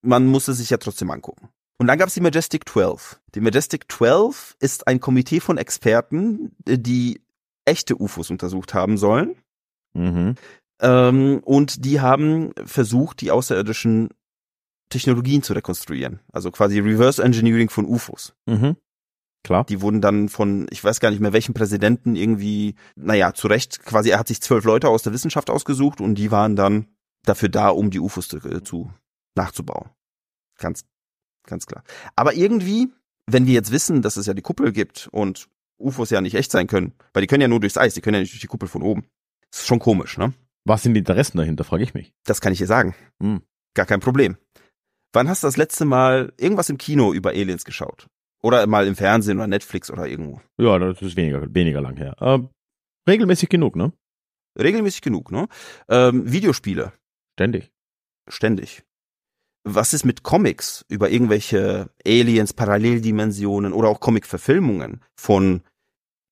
man muss es sich ja trotzdem angucken. Und dann gab es die Majestic 12. Die Majestic 12 ist ein Komitee von Experten, die echte UFOs untersucht haben sollen. Mhm. Ähm, und die haben versucht, die außerirdischen Technologien zu rekonstruieren. Also quasi Reverse Engineering von UFOs. Mhm. Klar. Die wurden dann von, ich weiß gar nicht mehr welchen Präsidenten irgendwie, naja, zu Recht, quasi er hat sich zwölf Leute aus der Wissenschaft ausgesucht und die waren dann dafür da, um die UFOs zu, äh, zu nachzubauen. Ganz, ganz klar. Aber irgendwie, wenn wir jetzt wissen, dass es ja die Kuppel gibt und UFOs ja nicht echt sein können, weil die können ja nur durchs Eis, die können ja nicht durch die Kuppel von oben. Das ist schon komisch, ne? Was sind die Interessen dahinter, frage ich mich. Das kann ich dir sagen. Hm. Gar kein Problem. Wann hast du das letzte Mal irgendwas im Kino über Aliens geschaut? Oder mal im Fernsehen oder Netflix oder irgendwo? Ja, das ist weniger, weniger lang her. Ähm, regelmäßig genug, ne? Regelmäßig genug, ne? Ähm, Videospiele, Ständig. ständig. Was ist mit Comics über irgendwelche Aliens, Paralleldimensionen oder auch Comic-Verfilmungen von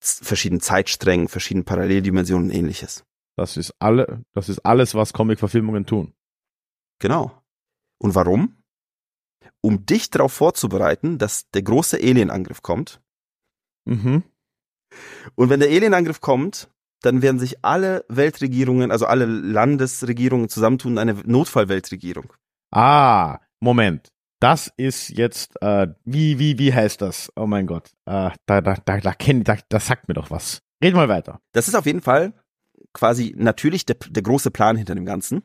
verschiedenen Zeitsträngen, verschiedenen Paralleldimensionen und ähnliches? Das ist alle, das ist alles, was Comic-Verfilmungen tun. Genau. Und warum? Um dich darauf vorzubereiten, dass der große Alienangriff kommt. Mhm. Und wenn der Alienangriff kommt, dann werden sich alle Weltregierungen, also alle Landesregierungen zusammentun in eine Notfallweltregierung. Ah, Moment. Das ist jetzt, äh, wie, wie, wie heißt das? Oh mein Gott. Äh, da, da, da, da kenn, da, das sagt mir doch was. Red mal weiter. Das ist auf jeden Fall quasi natürlich der, der große Plan hinter dem Ganzen,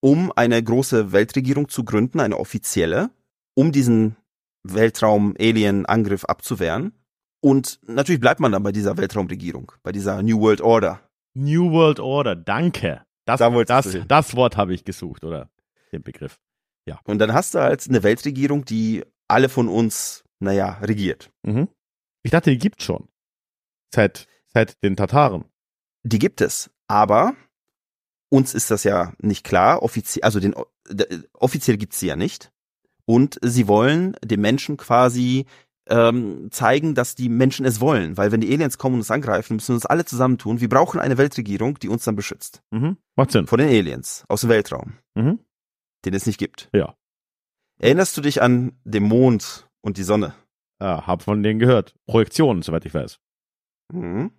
um eine große Weltregierung zu gründen, eine offizielle, um diesen Weltraum-Alien-Angriff abzuwehren. Und natürlich bleibt man dann bei dieser Weltraumregierung, bei dieser New World Order. New World Order, danke. Das, Da das, das Wort habe ich gesucht, oder? Den Begriff. Und dann hast du halt eine Weltregierung, die alle von uns, naja, regiert. Mhm. Ich dachte, die gibt's schon. Seit, seit den Tataren. Die gibt es, aber uns ist das ja nicht klar. Offiziell, also den, offiziell gibt's sie ja nicht. Und sie wollen den Menschen quasi ähm, zeigen, dass die Menschen es wollen. Weil wenn die Aliens kommen und uns angreifen, müssen wir uns alle zusammentun. Wir brauchen eine Weltregierung, die uns dann beschützt. Mhm. Macht Sinn. Vor den Aliens aus dem Weltraum, Mhm. den es nicht gibt. Ja. Erinnerst du dich an den Mond und die Sonne? Äh, hab von denen gehört. Projektionen, soweit ich weiß. Mhm.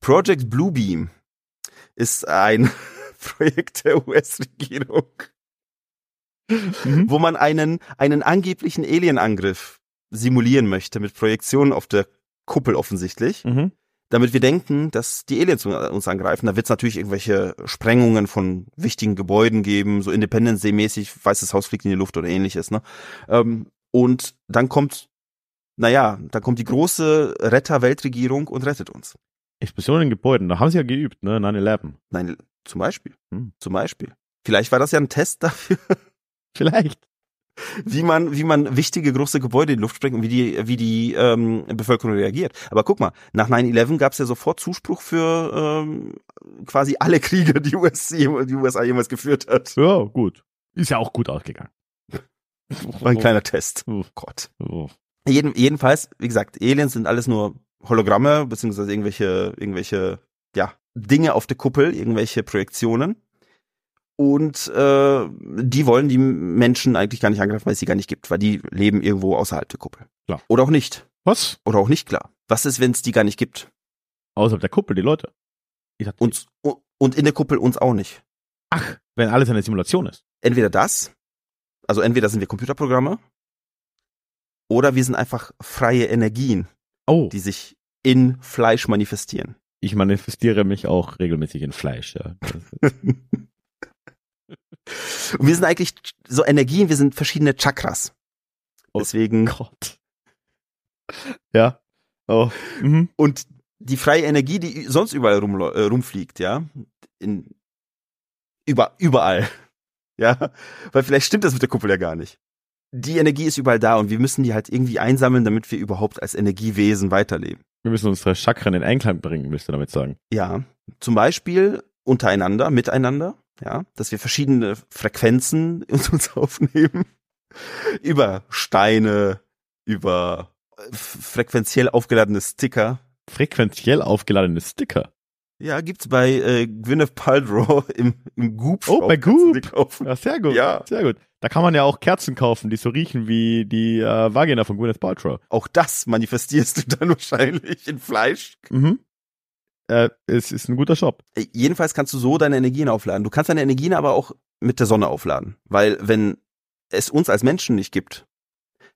Project Bluebeam ist ein Projekt der US-Regierung, Mhm. wo man einen, einen angeblichen Alienangriff simulieren möchte mit Projektionen auf der Kuppel offensichtlich, Mhm. damit wir denken, dass die Aliens uns angreifen. Da wird es natürlich irgendwelche Sprengungen von wichtigen Gebäuden geben, so Independence Day-mäßig, weißes Haus fliegt in die Luft oder ähnliches. Ne? Ähm, und dann kommt, naja, dann kommt die große Retter-Weltregierung und rettet uns. Explosionen in Gebäuden, da haben sie ja geübt, ne? 9-11. Nein, zum Beispiel. Hm. Zum Beispiel. Vielleicht war das ja ein Test dafür, Vielleicht. wie man, wie man wichtige große Gebäude in die Luft sprengt und wie die, wie die ähm, Bevölkerung reagiert. Aber guck mal, nach 9-11 gab es ja sofort Zuspruch für ähm, quasi alle Kriege, die, US, die USA jemals geführt hat. Ja, gut. Ist ja auch gut ausgegangen. War ein kleiner Test. Oh. Gott. Oh. Jeden, jedenfalls, wie gesagt, Aliens sind alles nur Hologramme, beziehungsweise irgendwelche, irgendwelche, Dinge auf der Kuppel, irgendwelche Projektionen. Und äh, die wollen die Menschen eigentlich gar nicht angreifen, weil es sie gar nicht gibt, weil die leben irgendwo außerhalb der Kuppel. Klar. Oder auch nicht. Was? Oder auch nicht klar. Was ist, wenn es die gar nicht gibt? Außerhalb der Kuppel, die Leute. Ich dachte, Uns, und in der Kuppel uns auch nicht. ach, wenn alles eine Simulation ist. Entweder das, also entweder sind wir Computerprogramme, oder wir sind einfach freie Energien, Oh, die sich in Fleisch manifestieren. Ich manifestiere mich auch regelmäßig in Fleisch, ja. Und wir sind eigentlich so Energien, wir sind verschiedene Chakras. Oh Deswegen, Gott. Ja. Oh. Mhm. und die freie Energie, die sonst überall rum, äh, rumfliegt, ja, in, über, überall, ja, weil vielleicht stimmt das mit der Kuppel ja gar nicht. Die Energie ist überall da und wir müssen die halt irgendwie einsammeln, damit wir überhaupt als Energiewesen weiterleben. Wir müssen unsere Chakren in Einklang bringen, willst du damit sagen? Ja, zum Beispiel untereinander, miteinander, ja, dass wir verschiedene Frequenzen in uns aufnehmen. Über Steine, über f- frequenziell aufgeladene Sticker. frequenziell aufgeladene Sticker. Ja, gibt's bei äh, Gwyneth Paltrow im, im Goop. Oh, bei Goop. kaufen. Ja, sehr gut. Ja. Sehr gut. Da kann man ja auch Kerzen kaufen, die so riechen wie die äh, Vagina von Gwyneth Paltrow. Auch das manifestierst du dann wahrscheinlich in Fleisch. Mhm. Äh, es ist ein guter Shop. Äh, Jedenfalls kannst du so deine Energien aufladen. Du kannst deine Energien aber auch mit der Sonne aufladen. Weil wenn es uns als Menschen nicht gibt,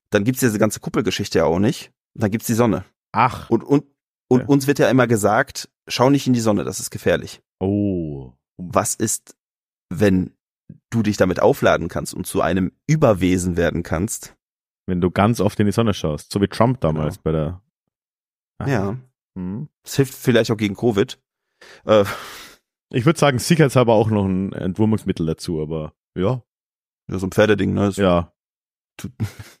dann gibt's diese ganze Kuppelgeschichte ja auch nicht. Dann gibt's die Sonne. Ach. Und, und, und Ja. uns wird ja immer gesagt, schau nicht in die Sonne, das ist gefährlich. Oh. Was ist, wenn du dich damit aufladen kannst und zu einem Überwesen werden kannst? Wenn du ganz oft in die Sonne schaust. So wie Trump damals Genau. bei der. Aha. Ja. Mhm. Das hilft vielleicht auch gegen Covid. Äh, Ich würde sagen, sicherheitshalber auch noch ein Entwurmungsmittel dazu, aber ja. ja, so ein Pferdeding, ne? Das Ja. Tut-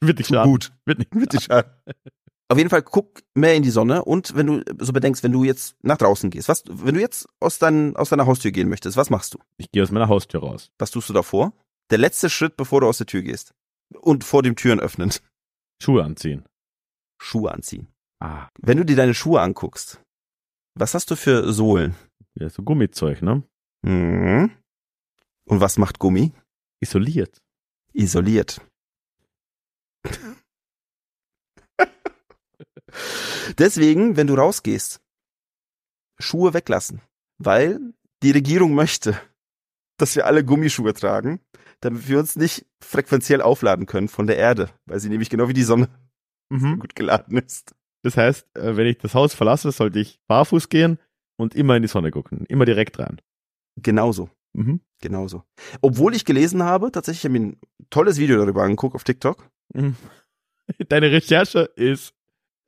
Wird nicht tut schaden. gut. Wird nicht Wird dir schaden. Auf jeden Fall guck mehr in die Sonne und wenn du so bedenkst, wenn du jetzt nach draußen gehst, was, wenn du jetzt aus, dein, aus deiner Haustür gehen möchtest, was machst du? Ich gehe aus meiner Haustür raus. Was tust du davor? Der letzte Schritt, bevor du aus der Tür gehst. Und vor dem Türen öffnen. Schuhe anziehen. Schuhe anziehen. Ah. Wenn du dir deine Schuhe anguckst, was hast du für Sohlen? Ja, so Gummizeug, ne? Mhm. Und was macht Gummi? Isoliert. Isoliert. Deswegen, wenn du rausgehst, Schuhe weglassen, weil die Regierung möchte, dass wir alle Gummischuhe tragen, damit wir uns nicht frequenziell aufladen können von der Erde, weil sie nämlich genau wie die Sonne Mhm. gut geladen ist. Das heißt, äh, wenn ich das Haus verlasse, sollte ich barfuß gehen und immer in die Sonne gucken. Immer direkt rein. Genauso. Mhm. Genauso. Obwohl ich gelesen habe, tatsächlich habe ich mir ein tolles Video darüber angeguckt auf TikTok. Mhm. Deine Recherche ist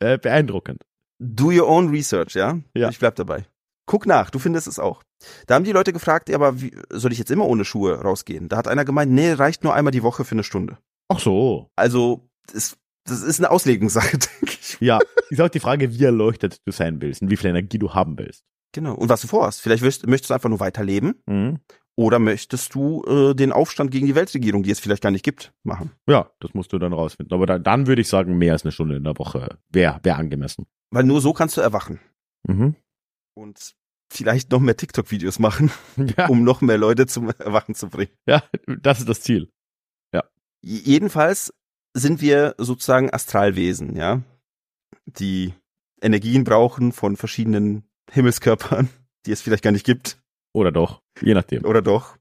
äh, beeindruckend. Do your own research, ja? Ja. Ich bleib dabei. Guck nach, du findest es auch. Da haben die Leute gefragt, ja, aber wie, soll ich jetzt immer ohne Schuhe rausgehen? Da hat einer gemeint, nee, reicht nur einmal die Woche für eine Stunde. Ach so. Also, das, das ist eine Auslegungssache, denke ich. Ja, ist auch die Frage, wie erleuchtet du sein willst und wie viel Energie du haben willst. Genau. Und was du vorhast. Vielleicht möchtest, möchtest du einfach nur weiterleben Mhm. Oder möchtest du äh, den Aufstand gegen die Weltregierung, die es vielleicht gar nicht gibt, machen. Ja, das musst du dann rausfinden. Aber da, dann würde ich sagen, mehr als eine Stunde in der Woche wäre wär angemessen. Weil nur so kannst du erwachen. Mhm. Und vielleicht noch mehr TikTok-Videos machen, Ja, um noch mehr Leute zum Erwachen zu bringen. ja, das ist das Ziel. J- Jedenfalls sind wir sozusagen Astralwesen, ja, die Energien brauchen von verschiedenen Himmelskörpern, die es vielleicht gar nicht gibt, Oder doch, je nachdem. oder doch.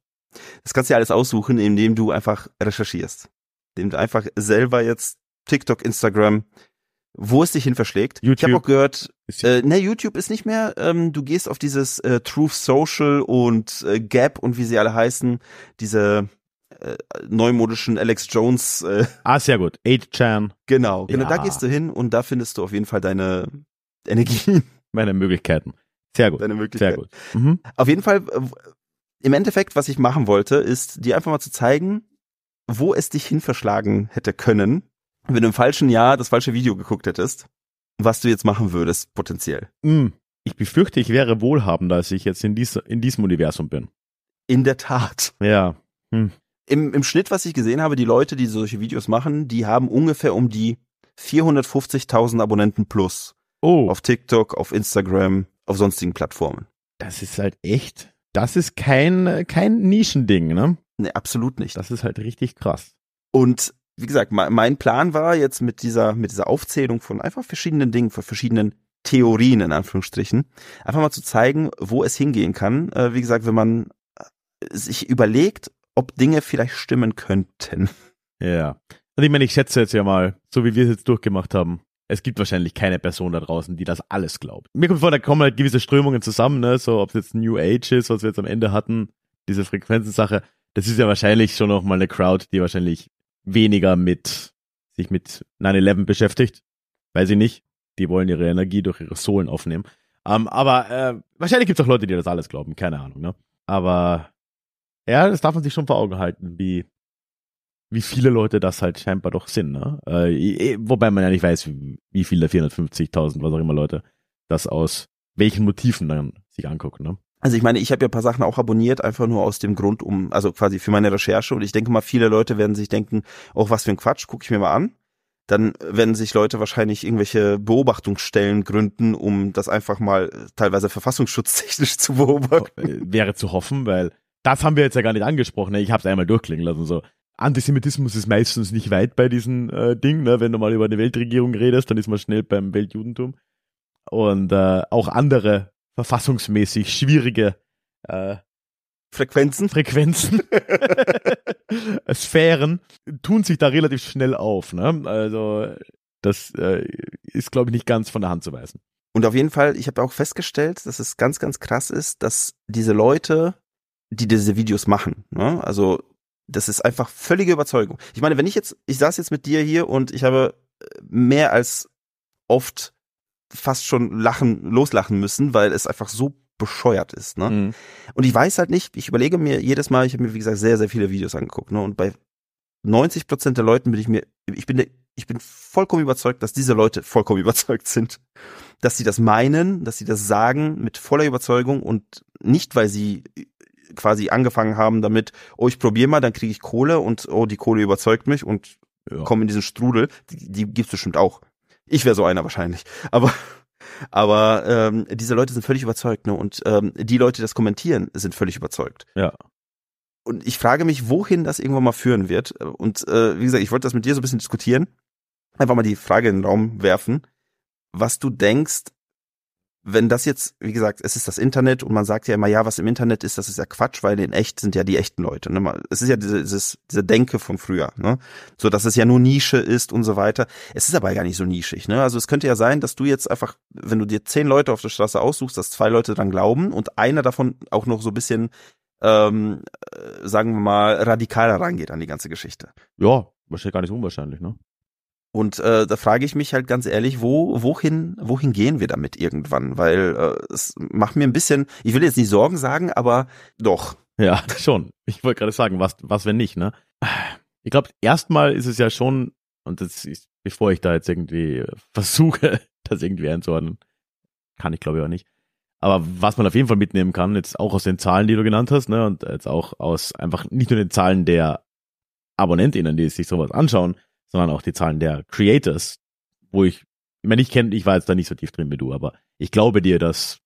Das kannst du ja alles aussuchen, indem du einfach recherchierst. Indem du einfach selber jetzt TikTok, Instagram, wo es dich hin verschlägt. Ich YouTube. habe auch gehört, äh, ne, YouTube ist nicht mehr, ähm, du gehst auf dieses äh, Truth Social und äh, Gap und wie sie alle heißen, diese äh, neumodischen Alex Jones äh, ah, sehr gut. 8chan, Genau, genau, da Ja. gehst du hin und da findest du auf jeden Fall deine Energien, meine Möglichkeiten. Sehr gut. deine Sehr Möglichkeiten. gut. Mhm. Auf jeden Fall, im Endeffekt, was ich machen wollte, ist dir einfach mal zu zeigen, wo es dich hin verschlagen hätte können, wenn du im falschen Jahr das falsche Video geguckt hättest, was du jetzt machen würdest, potenziell. Mm. Ich befürchte, ich wäre wohlhabender, als ich jetzt in, dies, in diesem Universum bin. In der Tat. Ja. Hm. Im, Im Schnitt, was ich gesehen habe, die Leute, die solche Videos machen, die haben ungefähr um die 450.000 Abonnenten plus. Oh, Auf TikTok, auf Instagram, auf sonstigen Plattformen. das ist halt echt, das ist kein, kein Nischending, ne? Nee, absolut nicht. Das ist halt richtig krass. Und wie gesagt, me- mein Plan war jetzt mit dieser, mit dieser Aufzählung von einfach verschiedenen Dingen, von verschiedenen Theorien in Anführungsstrichen, einfach mal zu zeigen, wo es hingehen kann. Äh, wie gesagt, wenn man äh, sich überlegt, ob Dinge vielleicht stimmen könnten. Ja. Und ich meine, ich schätze jetzt ja mal, so wie wir es jetzt durchgemacht haben, es gibt wahrscheinlich keine Person da draußen, die das alles glaubt. Mir kommt vor, da kommen halt gewisse Strömungen zusammen, ne? so ob es jetzt New Age ist, was wir jetzt am Ende hatten, diese Frequenzensache, das ist ja wahrscheinlich schon noch mal eine Crowd, die wahrscheinlich weniger mit sich mit 9-11 beschäftigt. Weiß ich nicht. Die wollen ihre Energie durch ihre Sohlen aufnehmen. Ähm, aber äh, wahrscheinlich gibt es auch Leute, die das alles glauben, keine Ahnung. Ne? Aber ja, das darf man sich schon vor Augen halten, wie wie viele Leute das halt scheinbar doch sind. Ne? Äh, wobei man ja nicht weiß, wie, viele 450.000, was auch immer Leute, das aus welchen Motiven dann sich angucken. Ne? Also ich meine, ich habe ja ein paar Sachen auch abonniert, einfach nur aus dem Grund, um, also quasi für meine Recherche. Und ich denke mal, viele Leute werden sich denken, auch was für ein Quatsch, gucke ich mir mal an. dann werden sich Leute wahrscheinlich irgendwelche Beobachtungsstellen gründen, um das einfach mal teilweise verfassungsschutztechnisch zu beobachten. Äh, Wäre zu hoffen, weil das haben wir jetzt ja gar nicht angesprochen. Ne? Ich habe es einmal durchklingen lassen. So Antisemitismus ist meistens nicht weit bei diesen äh, Dingen. Ne? Wenn du mal über eine Weltregierung redest, dann ist man schnell beim Weltjudentum. Und äh, auch andere verfassungsmäßig schwierige äh, Frequenzen. Frequenzen, Sphären tun sich da relativ schnell auf. Ne? Also das äh, ist, glaube ich, nicht ganz von der Hand zu weisen. Und auf jeden Fall, ich habe auch festgestellt, dass es ganz, ganz krass ist, dass diese Leute, die diese Videos machen, ne? also das ist einfach völlige Überzeugung. Ich meine, wenn ich jetzt, ich saß jetzt mit dir hier und ich habe mehr als oft fast schon lachen, loslachen müssen, weil es einfach so bescheuert ist. Ne? Mhm. Und ich weiß halt nicht, ich überlege mir jedes Mal, ich habe mir, wie gesagt, sehr, sehr viele Videos angeguckt. Ne? Und bei 90 Prozent der Leuten bin ich mir, ich bin, ich bin vollkommen überzeugt, dass diese Leute vollkommen überzeugt sind. Dass sie das meinen, dass sie das sagen mit voller Überzeugung und nicht, weil sie quasi angefangen haben damit, oh, ich probiere mal, dann kriege ich Kohle und oh, die Kohle überzeugt mich und Ja. komme in diesen Strudel. Die, die gibt's bestimmt auch. Ich wäre so einer wahrscheinlich. Aber aber ähm, diese Leute sind völlig überzeugt, ne? Und ähm, die Leute, die das kommentieren, sind völlig überzeugt. Ja. Und ich frage mich, wohin das irgendwann mal führen wird. Und äh, wie gesagt, ich wollte das mit dir so ein bisschen diskutieren. Einfach mal die Frage in den Raum werfen, was du denkst, wenn das jetzt, wie gesagt, es ist das Internet und man sagt ja immer, ja, was im Internet ist, das ist ja Quatsch, weil in echt sind ja die echten Leute. Ne? Es ist ja diese, dieses, diese Denke von früher, ne? So dass es ja nur Nische ist und so weiter. Es ist aber gar nicht so nischig, ne? Also es könnte ja sein, dass du jetzt einfach, wenn du dir zehn Leute auf der Straße aussuchst, dass zwei Leute dran glauben und einer davon auch noch so ein bisschen, ähm, äh, sagen wir mal, radikaler rangeht an die ganze Geschichte. Ja, wahrscheinlich gar nicht so unwahrscheinlich, ne? Und äh, da frage ich mich halt ganz ehrlich, wo, wohin, wohin gehen wir damit irgendwann? Weil äh, es macht mir ein bisschen, ich will jetzt nicht Sorgen sagen, aber doch. Ja, schon. Ich wollte gerade sagen, was, was wenn nicht, ne? Ich glaube, erstmal ist es ja schon, und das ist, bevor ich da jetzt irgendwie versuche, das irgendwie einzuordnen, kann ich glaube ich auch nicht. Aber was man auf jeden Fall mitnehmen kann, jetzt auch aus den Zahlen, die du genannt hast, ne, und jetzt auch aus einfach nicht nur den Zahlen der AbonnentInnen, die sich sowas anschauen, sondern auch die Zahlen der Creators, wo ich, meine, ich kenne, ich war jetzt da nicht so tief drin wie du, aber ich glaube dir, dass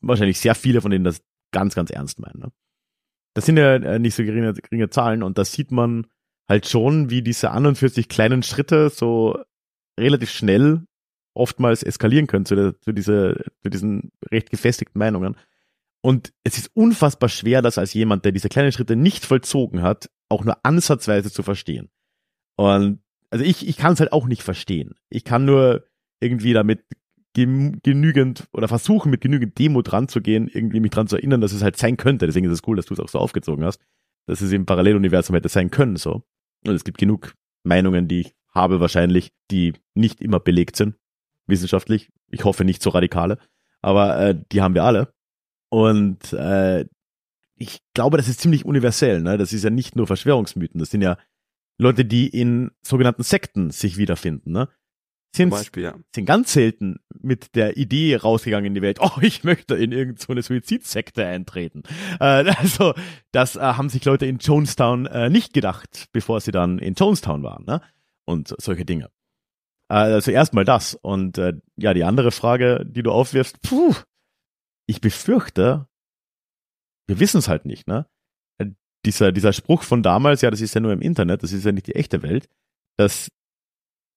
wahrscheinlich sehr viele von denen das ganz, ganz ernst meinen. Ne? Das sind ja äh, nicht so geringe, geringe Zahlen und das sieht man halt schon, wie diese an und für sich kleinen Schritte so relativ schnell oftmals eskalieren können zu, der, zu, diese, zu diesen recht gefestigten Meinungen. Und es ist unfassbar schwer, das als jemand, der diese kleinen Schritte nicht vollzogen hat, auch nur ansatzweise zu verstehen. Und also ich, ich kann es halt auch nicht verstehen. Ich kann nur irgendwie damit genügend oder versuchen, mit genügend Demo dran zu gehen, irgendwie mich dran zu erinnern, dass es halt sein könnte. Deswegen ist es cool, dass du es auch so aufgezogen hast, dass es im Paralleluniversum hätte sein können, so. Und es gibt genug Meinungen, die ich habe wahrscheinlich, die nicht immer belegt sind, wissenschaftlich. Ich hoffe nicht so radikale, aber äh, die haben wir alle. Und äh, ich glaube, das ist ziemlich universell. Ne? Das ist ja nicht nur Verschwörungsmythen. Das sind ja Leute, die in sogenannten Sekten sich wiederfinden. Ne? Zum Sind, Beispiel, ja. sind ganz selten mit der Idee rausgegangen in die Welt, oh, ich möchte in irgendeine so Suizidsekte eintreten. Äh, also, das äh, haben sich Leute in Jonestown äh, nicht gedacht, bevor sie dann in Jonestown waren, ne? Und solche Dinge. Äh, also erstmal das. Und äh, ja, die andere Frage, die du aufwirfst, puh, ich befürchte, wir wissen es halt nicht, ne? Dieser, dieser Spruch von damals, ja, das ist ja nur im Internet, das ist ja nicht die echte Welt, das,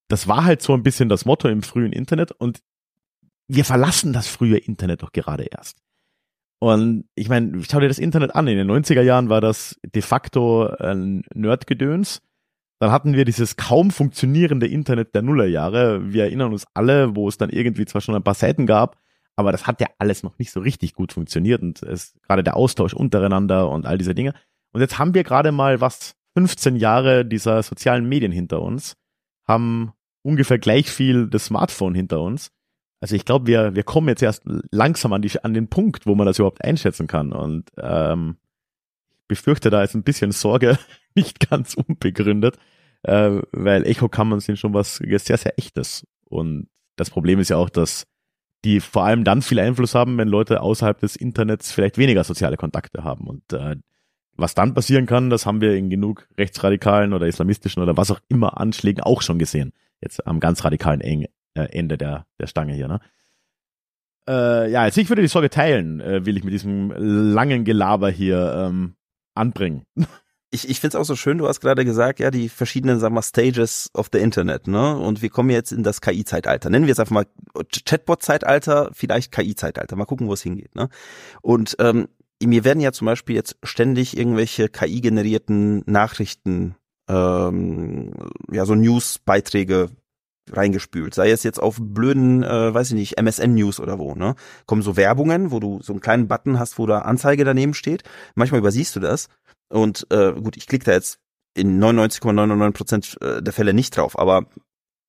das war halt so ein bisschen das Motto im frühen Internet und wir verlassen das frühe Internet doch gerade erst. Und ich meine, schau dir das Internet an. In den 90er Jahren war das de facto ein Nerdgedöns. Dann hatten wir dieses kaum funktionierende Internet der Nullerjahre. Wir erinnern uns alle, wo es dann irgendwie zwar schon ein paar Seiten gab, aber das hat ja alles noch nicht so richtig gut funktioniert und es gerade der Austausch untereinander und all diese Dinge. Und jetzt haben wir gerade mal was 15 Jahre dieser sozialen Medien hinter uns, haben ungefähr gleich viel das Smartphone hinter uns. Also ich glaube, wir, wir kommen jetzt erst langsam an, die, an den Punkt, wo man das überhaupt einschätzen kann. Und ähm, ich befürchte, da ist ein bisschen Sorge nicht ganz unbegründet, äh, weil Echo-Kammern sind schon was sehr, sehr echtes. Und das Problem ist ja auch, dass die vor allem dann viel Einfluss haben, wenn Leute außerhalb des Internets vielleicht weniger soziale Kontakte haben. Und äh, was dann passieren kann, das haben wir in genug rechtsradikalen oder islamistischen oder was auch immer Anschlägen auch schon gesehen. Jetzt am ganz radikalen äh, Ende der, der Stange hier, ne? Äh, ja, also ich würde die Sorge teilen, äh, will ich mit diesem langen Gelaber hier ähm, anbringen. ich, ich finde es auch so schön, du hast gerade gesagt, ja, die verschiedenen, sagen wir, Stages of the Internet, ne? Und wir kommen jetzt in das KI-Zeitalter. Nennen wir es einfach mal Chatbot-Zeitalter, vielleicht KI-Zeitalter. Mal gucken, wo es hingeht, ne? Und ähm, mir werden ja zum Beispiel jetzt ständig irgendwelche KI-generierten Nachrichten, ähm, ja, so News-Beiträge reingespült. Sei es jetzt auf blöden, äh, weiß ich nicht, MSN-News oder wo, ne? Kommen so Werbungen, wo du so einen kleinen Button hast, wo da Anzeige daneben steht. Manchmal übersiehst du das. Und äh, gut, ich klicke da jetzt in 99,99 Prozent ,99 der Fälle nicht drauf, aber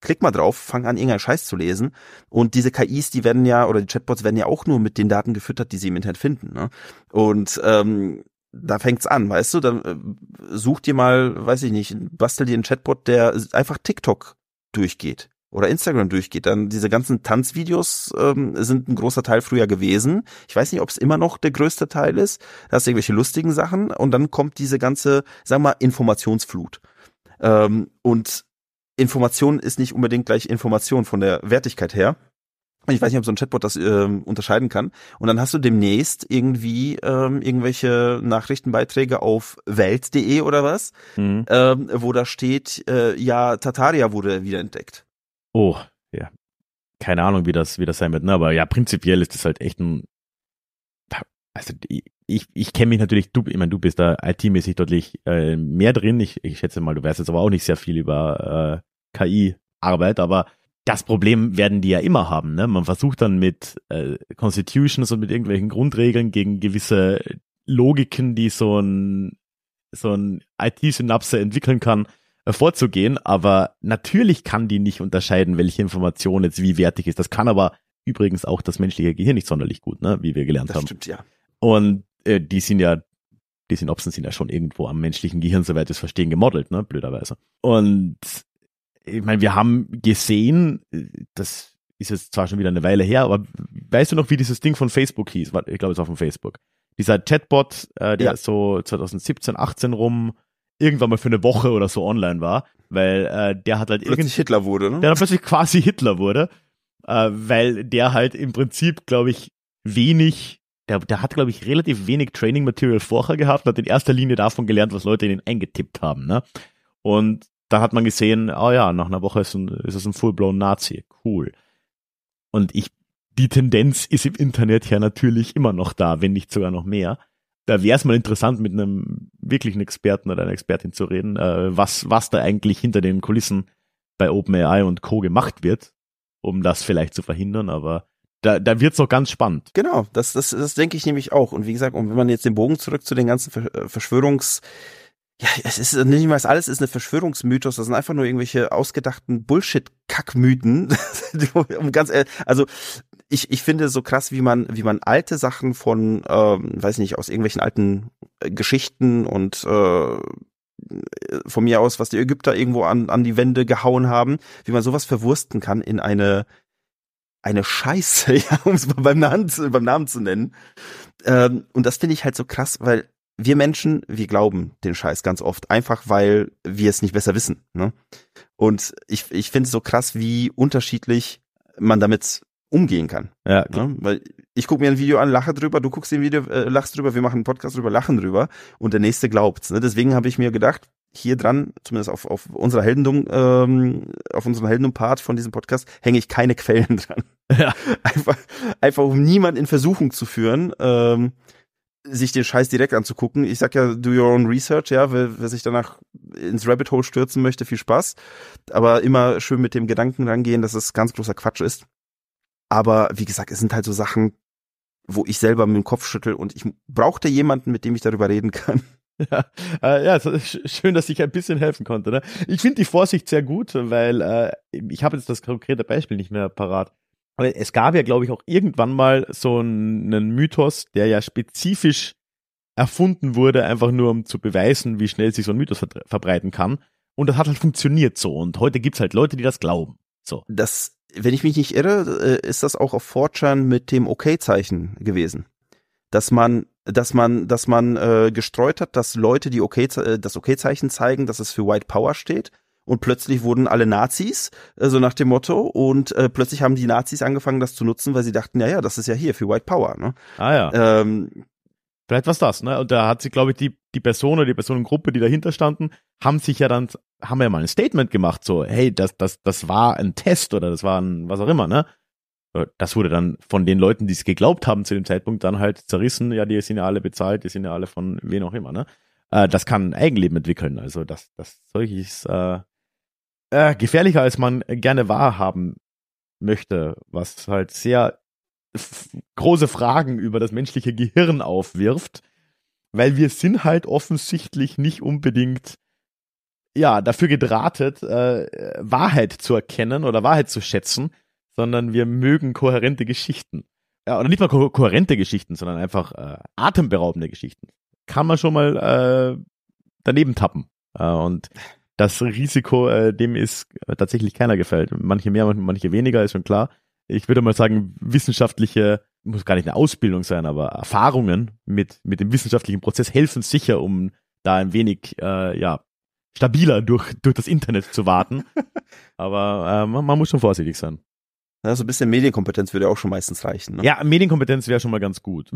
klick mal drauf, fang an, irgendeinen Scheiß zu lesen. Und diese KIs, die werden ja, oder die Chatbots werden ja auch nur mit den Daten gefüttert, die sie im Internet finden. Ne? Und ähm, da fängt's an, weißt du, dann äh, such dir mal, weiß ich nicht, bastel dir einen Chatbot, der einfach TikTok durchgeht oder Instagram durchgeht, dann diese ganzen Tanzvideos ähm, sind ein großer Teil früher gewesen. Ich weiß nicht, ob es immer noch der größte Teil ist. Da hast du irgendwelche lustigen Sachen und dann kommt diese ganze, wir mal, Informationsflut. Ähm, und Information ist nicht unbedingt gleich Information von der Wertigkeit her. Ich weiß nicht, ob so ein Chatbot das ähm, unterscheiden kann. Und dann hast du demnächst irgendwie ähm, irgendwelche Nachrichtenbeiträge auf Welt.de oder was, mhm. ähm, wo da steht, äh, ja, Tataria wurde wiederentdeckt. Oh, ja. Keine Ahnung, wie das, wie das sein wird, ne? Aber ja, prinzipiell ist das halt echt ein. Also ich, ich kenne mich natürlich, du, ich meine, du bist da IT-mäßig deutlich äh, mehr drin. Ich, ich schätze mal, du weißt jetzt aber auch nicht sehr viel über äh, KI-Arbeit, aber das Problem werden die ja immer haben. Ne? Man versucht dann mit äh, Constitutions und mit irgendwelchen Grundregeln gegen gewisse Logiken, die so ein so ein IT-Synapse entwickeln kann, äh, vorzugehen, aber natürlich kann die nicht unterscheiden, welche Information jetzt wie wertig ist. Das kann aber übrigens auch das menschliche Gehirn nicht sonderlich gut, ne, wie wir gelernt das haben. Stimmt, ja. Und äh, die sind ja, die Synopsen sind ja schon irgendwo am menschlichen Gehirn, soweit wir es verstehen, gemodelt, ne, blöderweise. Und ich meine, wir haben gesehen, das ist jetzt zwar schon wieder eine Weile her, aber weißt du noch, wie dieses Ding von Facebook hieß? Ich glaube, es war von Facebook. Dieser Chatbot, äh, der ja. so 2017, 18 rum irgendwann mal für eine Woche oder so online war, weil äh, der hat halt plötzlich Hitler wurde, ne? Der dann plötzlich quasi Hitler wurde, äh, weil der halt im Prinzip, glaube ich, wenig, der, der hat, glaube ich, relativ wenig Training Material vorher gehabt und hat in erster Linie davon gelernt, was Leute in ihn eingetippt haben, ne? Und da hat man gesehen, oh ja, nach einer Woche ist, ein, ist es ein full-blown Nazi. Cool. Und ich, die Tendenz ist im Internet ja natürlich immer noch da, wenn nicht sogar noch mehr da wäre es mal interessant, mit einem wirklichen Experten oder einer Expertin zu reden, äh, was, was da eigentlich hinter den Kulissen bei OpenAI und Co. gemacht wird, um das vielleicht zu verhindern, aber da, da wird's noch ganz spannend. Genau, das, das, das denke ich nämlich auch. Und wie gesagt, und wenn man jetzt den Bogen zurück zu den ganzen äh, Verschwörungs- ja, es ist nicht mal alles ist eine Verschwörungsmythos, das sind einfach nur irgendwelche ausgedachten Bullshit-Kackmythen. um ganz ehrlich, also ich, ich finde so krass, wie man, wie man alte Sachen von, ähm, weiß nicht, aus irgendwelchen alten äh, Geschichten und äh, von mir aus, was die Ägypter irgendwo an, an die Wände gehauen haben, wie man sowas verwursten kann in eine eine Scheiße, ja, um es mal beim Namen, beim Namen zu nennen. Ähm, und das finde ich halt so krass, weil wir Menschen, wir glauben den Scheiß ganz oft, einfach weil wir es nicht besser wissen. Ne? Und ich, ich finde es so krass, wie unterschiedlich man damit umgehen kann. Ja. Ne? Weil ich gucke mir ein Video an, lache drüber, du guckst den Video, äh, lachst drüber, wir machen einen Podcast drüber, lachen drüber und der nächste glaubt's. Ne? Deswegen habe ich mir gedacht, hier dran, zumindest auf, auf unserer Heldendum, ähm, auf unserem Heldendum-Part von diesem Podcast, hänge ich keine Quellen dran. Ja. Einfach, einfach um niemand in Versuchung zu führen, ähm, sich den Scheiß direkt anzugucken. Ich sag ja, do your own research, ja, wer, wer sich danach ins Rabbit Hole stürzen möchte, viel Spaß. Aber immer schön mit dem Gedanken rangehen, dass es ganz großer Quatsch ist. Aber wie gesagt, es sind halt so Sachen, wo ich selber mit dem Kopf schüttel und ich brauchte jemanden, mit dem ich darüber reden kann. Ja, äh, ja schön, dass ich ein bisschen helfen konnte. Ne? Ich finde die Vorsicht sehr gut, weil äh, ich habe jetzt das konkrete Beispiel nicht mehr parat. Aber es gab ja, glaube ich, auch irgendwann mal so einen Mythos, der ja spezifisch erfunden wurde, einfach nur um zu beweisen, wie schnell sich so ein Mythos verbreiten kann. Und das hat halt funktioniert so. Und heute gibt's halt Leute, die das glauben. So. Das wenn ich mich nicht irre, äh, ist das auch auf Fortran mit dem OK-Zeichen gewesen. Dass man, dass man, dass man äh, gestreut hat, dass Leute, die OK, äh, das OK-Zeichen zeigen, dass es für White Power steht und plötzlich wurden alle Nazis, äh, so nach dem Motto, und äh, plötzlich haben die Nazis angefangen, das zu nutzen, weil sie dachten, ja, ja, das ist ja hier für White Power. Ne? Ah ja. Ähm, Vielleicht was das, ne? Und da hat sich, glaube ich, die, die Person oder die Personengruppe, die dahinter standen, haben sich ja dann, haben ja mal ein Statement gemacht, so, hey, das, das, das war ein Test oder das war ein, was auch immer, ne? Das wurde dann von den Leuten, die es geglaubt haben zu dem Zeitpunkt, dann halt zerrissen, ja, die sind ja alle bezahlt, die sind ja alle von wen auch immer, ne? Äh, das kann ein Eigenleben entwickeln. Also das, das solches äh, äh, gefährlicher, als man gerne wahrhaben möchte, was halt sehr große Fragen über das menschliche Gehirn aufwirft, weil wir sind halt offensichtlich nicht unbedingt ja dafür gedrahtet, äh, Wahrheit zu erkennen oder Wahrheit zu schätzen, sondern wir mögen kohärente Geschichten. Ja, oder nicht mal ko kohärente Geschichten, sondern einfach äh, atemberaubende Geschichten. Kann man schon mal äh, daneben tappen. Äh, und das Risiko, äh, dem ist tatsächlich keiner gefällt. Manche mehr, manche weniger, ist schon klar. Ich würde mal sagen, wissenschaftliche, muss gar nicht eine Ausbildung sein, aber Erfahrungen mit, mit dem wissenschaftlichen Prozess helfen sicher, um da ein wenig, äh, ja, stabiler durch, durch das Internet zu warten. aber äh, man, man muss schon vorsichtig sein. Ja, so ein bisschen Medienkompetenz würde auch schon meistens reichen. Ne? Ja, Medienkompetenz wäre schon mal ganz gut.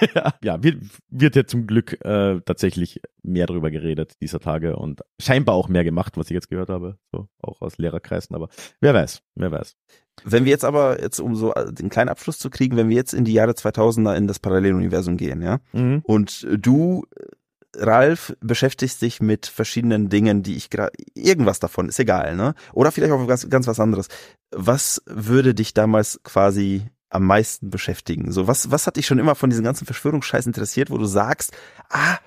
ja, wird, wird ja zum Glück äh, tatsächlich mehr darüber geredet dieser Tage und scheinbar auch mehr gemacht, was ich jetzt gehört habe, so auch aus Lehrerkreisen. Aber wer weiß, wer weiß. Wenn wir jetzt aber jetzt um so den kleinen Abschluss zu kriegen, wenn wir jetzt in die Jahre 2000er in das Paralleluniversum gehen, ja, mhm. und du Ralf beschäftigt sich mit verschiedenen Dingen, die ich gerade, irgendwas davon, ist egal, ne? Oder vielleicht auch ganz, ganz was anderes. Was würde dich damals quasi am meisten beschäftigen? So, was, was hat dich schon immer von diesen ganzen Verschwörungsscheiß interessiert, wo du sagst, ah,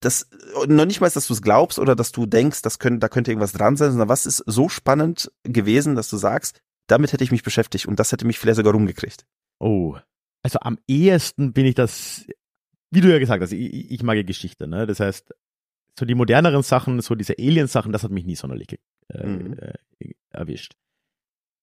das, noch nicht mal, dass du es glaubst oder dass du denkst, das könnte, da könnte irgendwas dran sein, sondern was ist so spannend gewesen, dass du sagst, damit hätte ich mich beschäftigt und das hätte mich vielleicht sogar rumgekriegt. Oh, also am ehesten bin ich das wie du ja gesagt hast, ich, ich mag ja Geschichte, ne? Das heißt, so die moderneren Sachen, so diese Alien-Sachen, das hat mich nie sonderlich äh, mhm. äh, erwischt.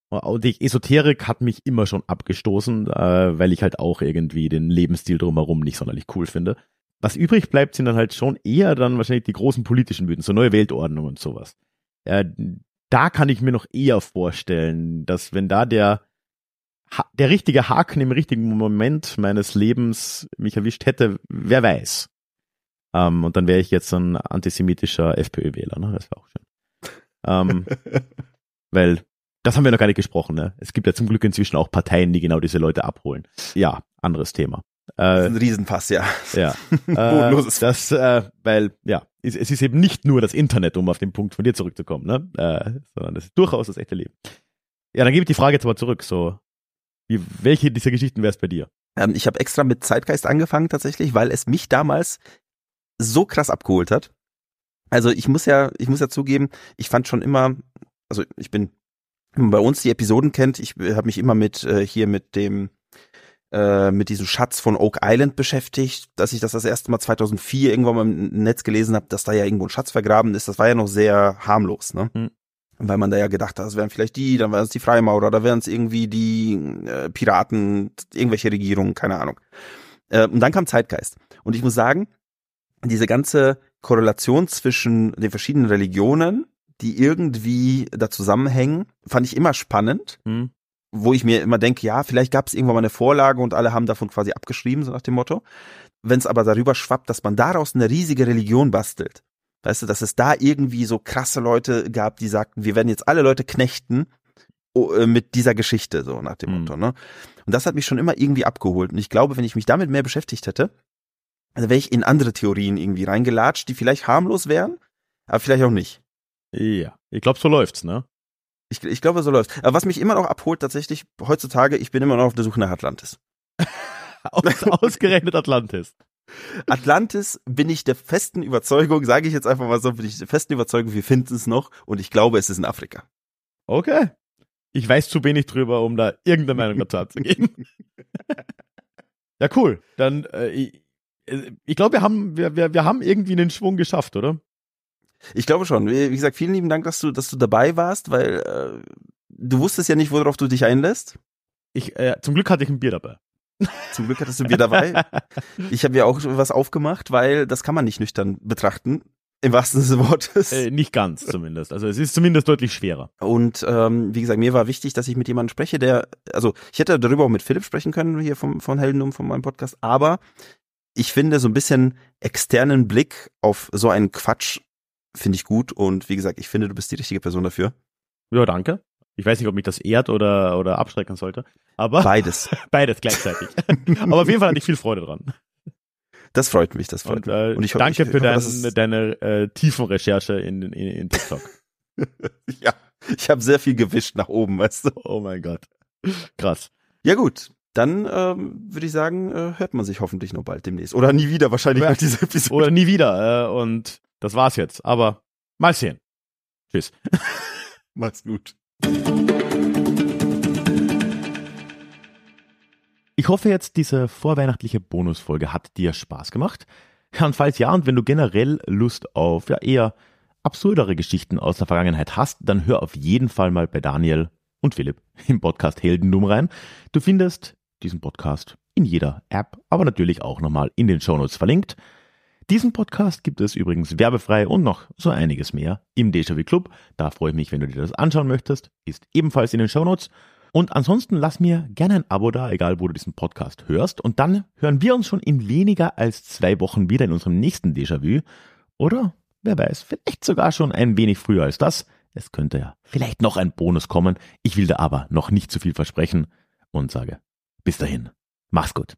Und die Esoterik hat mich immer schon abgestoßen, äh, weil ich halt auch irgendwie den Lebensstil drumherum nicht sonderlich cool finde. Was übrig bleibt, sind dann halt schon eher dann wahrscheinlich die großen politischen Mythen, so neue Weltordnung und sowas. Äh, da kann ich mir noch eher vorstellen, dass wenn da der der richtige Haken im richtigen Moment meines Lebens mich erwischt hätte, wer weiß. Ähm, und dann wäre ich jetzt ein antisemitischer FPÖ-Wähler, ne? Das wäre auch schön. Ähm, weil das haben wir noch gar nicht gesprochen, ne? Es gibt ja zum Glück inzwischen auch Parteien, die genau diese Leute abholen. Ja, anderes Thema. Äh, das ist ein Riesenpass, ja. Ja. äh, das, äh, weil, ja, es, es, ist eben nicht nur das Internet, um auf den Punkt von dir zurückzukommen, ne? Äh, sondern das ist durchaus das echte Leben. Ja, dann gebe ich die Frage jetzt mal zurück. So, wie, welche dieser Geschichten wäre es bei dir? Ähm, ich habe extra mit Zeitgeist angefangen tatsächlich, weil es mich damals so krass abgeholt hat. Also ich muss ja, ich muss ja zugeben, ich fand schon immer, also ich bin, wenn man bei uns die Episoden kennt, ich habe mich immer mit äh, hier mit dem äh, mit diesem Schatz von Oak Island beschäftigt, dass ich das das erste Mal 2004 irgendwann mal im Netz gelesen habe, dass da ja irgendwo ein Schatz vergraben ist. Das war ja noch sehr harmlos, ne? Mhm weil man da ja gedacht hat, das wären vielleicht die, dann wären es die Freimaurer, da wären es irgendwie die äh, Piraten, irgendwelche Regierungen, keine Ahnung. Äh, und dann kam Zeitgeist. Und ich muss sagen, diese ganze Korrelation zwischen den verschiedenen Religionen, die irgendwie da zusammenhängen, fand ich immer spannend. Mhm. Wo ich mir immer denke, ja, vielleicht gab es irgendwann mal eine Vorlage und alle haben davon quasi abgeschrieben, so nach dem Motto. Wenn es aber darüber schwappt, dass man daraus eine riesige Religion bastelt, Weißt du, dass es da irgendwie so krasse Leute gab, die sagten, wir werden jetzt alle Leute knechten oh, äh, mit dieser Geschichte, so nach dem mhm. Motto, ne? Und das hat mich schon immer irgendwie abgeholt. Und ich glaube, wenn ich mich damit mehr beschäftigt hätte, dann wäre ich in andere Theorien irgendwie reingelatscht, die vielleicht harmlos wären, aber vielleicht auch nicht. Ja, ich glaube, so läuft's, ne? Ich, ich glaube, so läuft's. Aber was mich immer noch abholt, tatsächlich, heutzutage, ich bin immer noch auf der Suche nach Atlantis. Aus, ausgerechnet Atlantis. Atlantis bin ich der festen Überzeugung, sage ich jetzt einfach mal so, bin ich der festen Überzeugung, wir finden es noch und ich glaube, es ist in Afrika. Okay. Ich weiß zu wenig drüber, um da irgendeine Meinung dazu abzugeben. ja, cool. Dann, äh, ich, ich glaube, wir haben, wir, wir, wir haben irgendwie einen Schwung geschafft, oder? Ich glaube schon. Wie gesagt, vielen lieben Dank, dass du, dass du dabei warst, weil äh, du wusstest ja nicht, worauf du dich einlässt. Ich, äh, zum Glück hatte ich ein Bier dabei. Zum Glück hattest du Bier dabei. Ich habe ja auch was aufgemacht, weil das kann man nicht nüchtern betrachten. Im wahrsten Sinne des Wortes. Äh, nicht ganz zumindest. Also es ist zumindest deutlich schwerer. Und ähm, wie gesagt, mir war wichtig, dass ich mit jemandem spreche, der, also ich hätte darüber auch mit Philipp sprechen können, hier vom, von Heldendum, von meinem Podcast, aber ich finde so ein bisschen externen Blick auf so einen Quatsch finde ich gut und wie gesagt, ich finde, du bist die richtige Person dafür. Ja, danke. Ich weiß nicht, ob mich das ehrt oder, oder abschrecken sollte. Aber Beides. beides gleichzeitig. aber auf jeden Fall hatte ich viel Freude dran. Das freut mich, das freut Und, mich. äh, Und ich danke ich für hoffe, dein, dass es- deine äh, tiefen Recherche in, in, in TikTok. ja, ich habe sehr viel gewischt nach oben, weißt du. Oh mein Gott. Krass. Ja gut, dann ähm, würde ich sagen, äh, hört man sich hoffentlich noch bald demnächst. Oder nie wieder wahrscheinlich Ja. nach dieser Episode. Oder nie wieder. Äh, und das war's jetzt. Aber mal sehen. Tschüss. Mach's gut. Ich hoffe jetzt, diese vorweihnachtliche Bonusfolge hat dir Spaß gemacht. Und falls ja, und wenn du generell Lust auf ja eher absurdere Geschichten aus der Vergangenheit hast, dann hör auf jeden Fall mal bei Daniel und Philipp im Podcast Heldendum rein. Du findest diesen Podcast in jeder App, aber natürlich auch nochmal in den Shownotes verlinkt. Diesen Podcast gibt es übrigens werbefrei und noch so einiges mehr im Déjà-vu Club. Da freue ich mich, wenn du dir das anschauen möchtest. Ist ebenfalls in den Shownotes. Und ansonsten lass mir gerne ein Abo da, egal wo du diesen Podcast hörst. Und dann hören wir uns schon in weniger als zwei Wochen wieder in unserem nächsten Déjà-vu. Oder, wer weiß, vielleicht sogar schon ein wenig früher als das. Es könnte ja vielleicht noch ein Bonus kommen. Ich will da aber noch nicht zu viel versprechen und sage bis dahin. Mach's gut.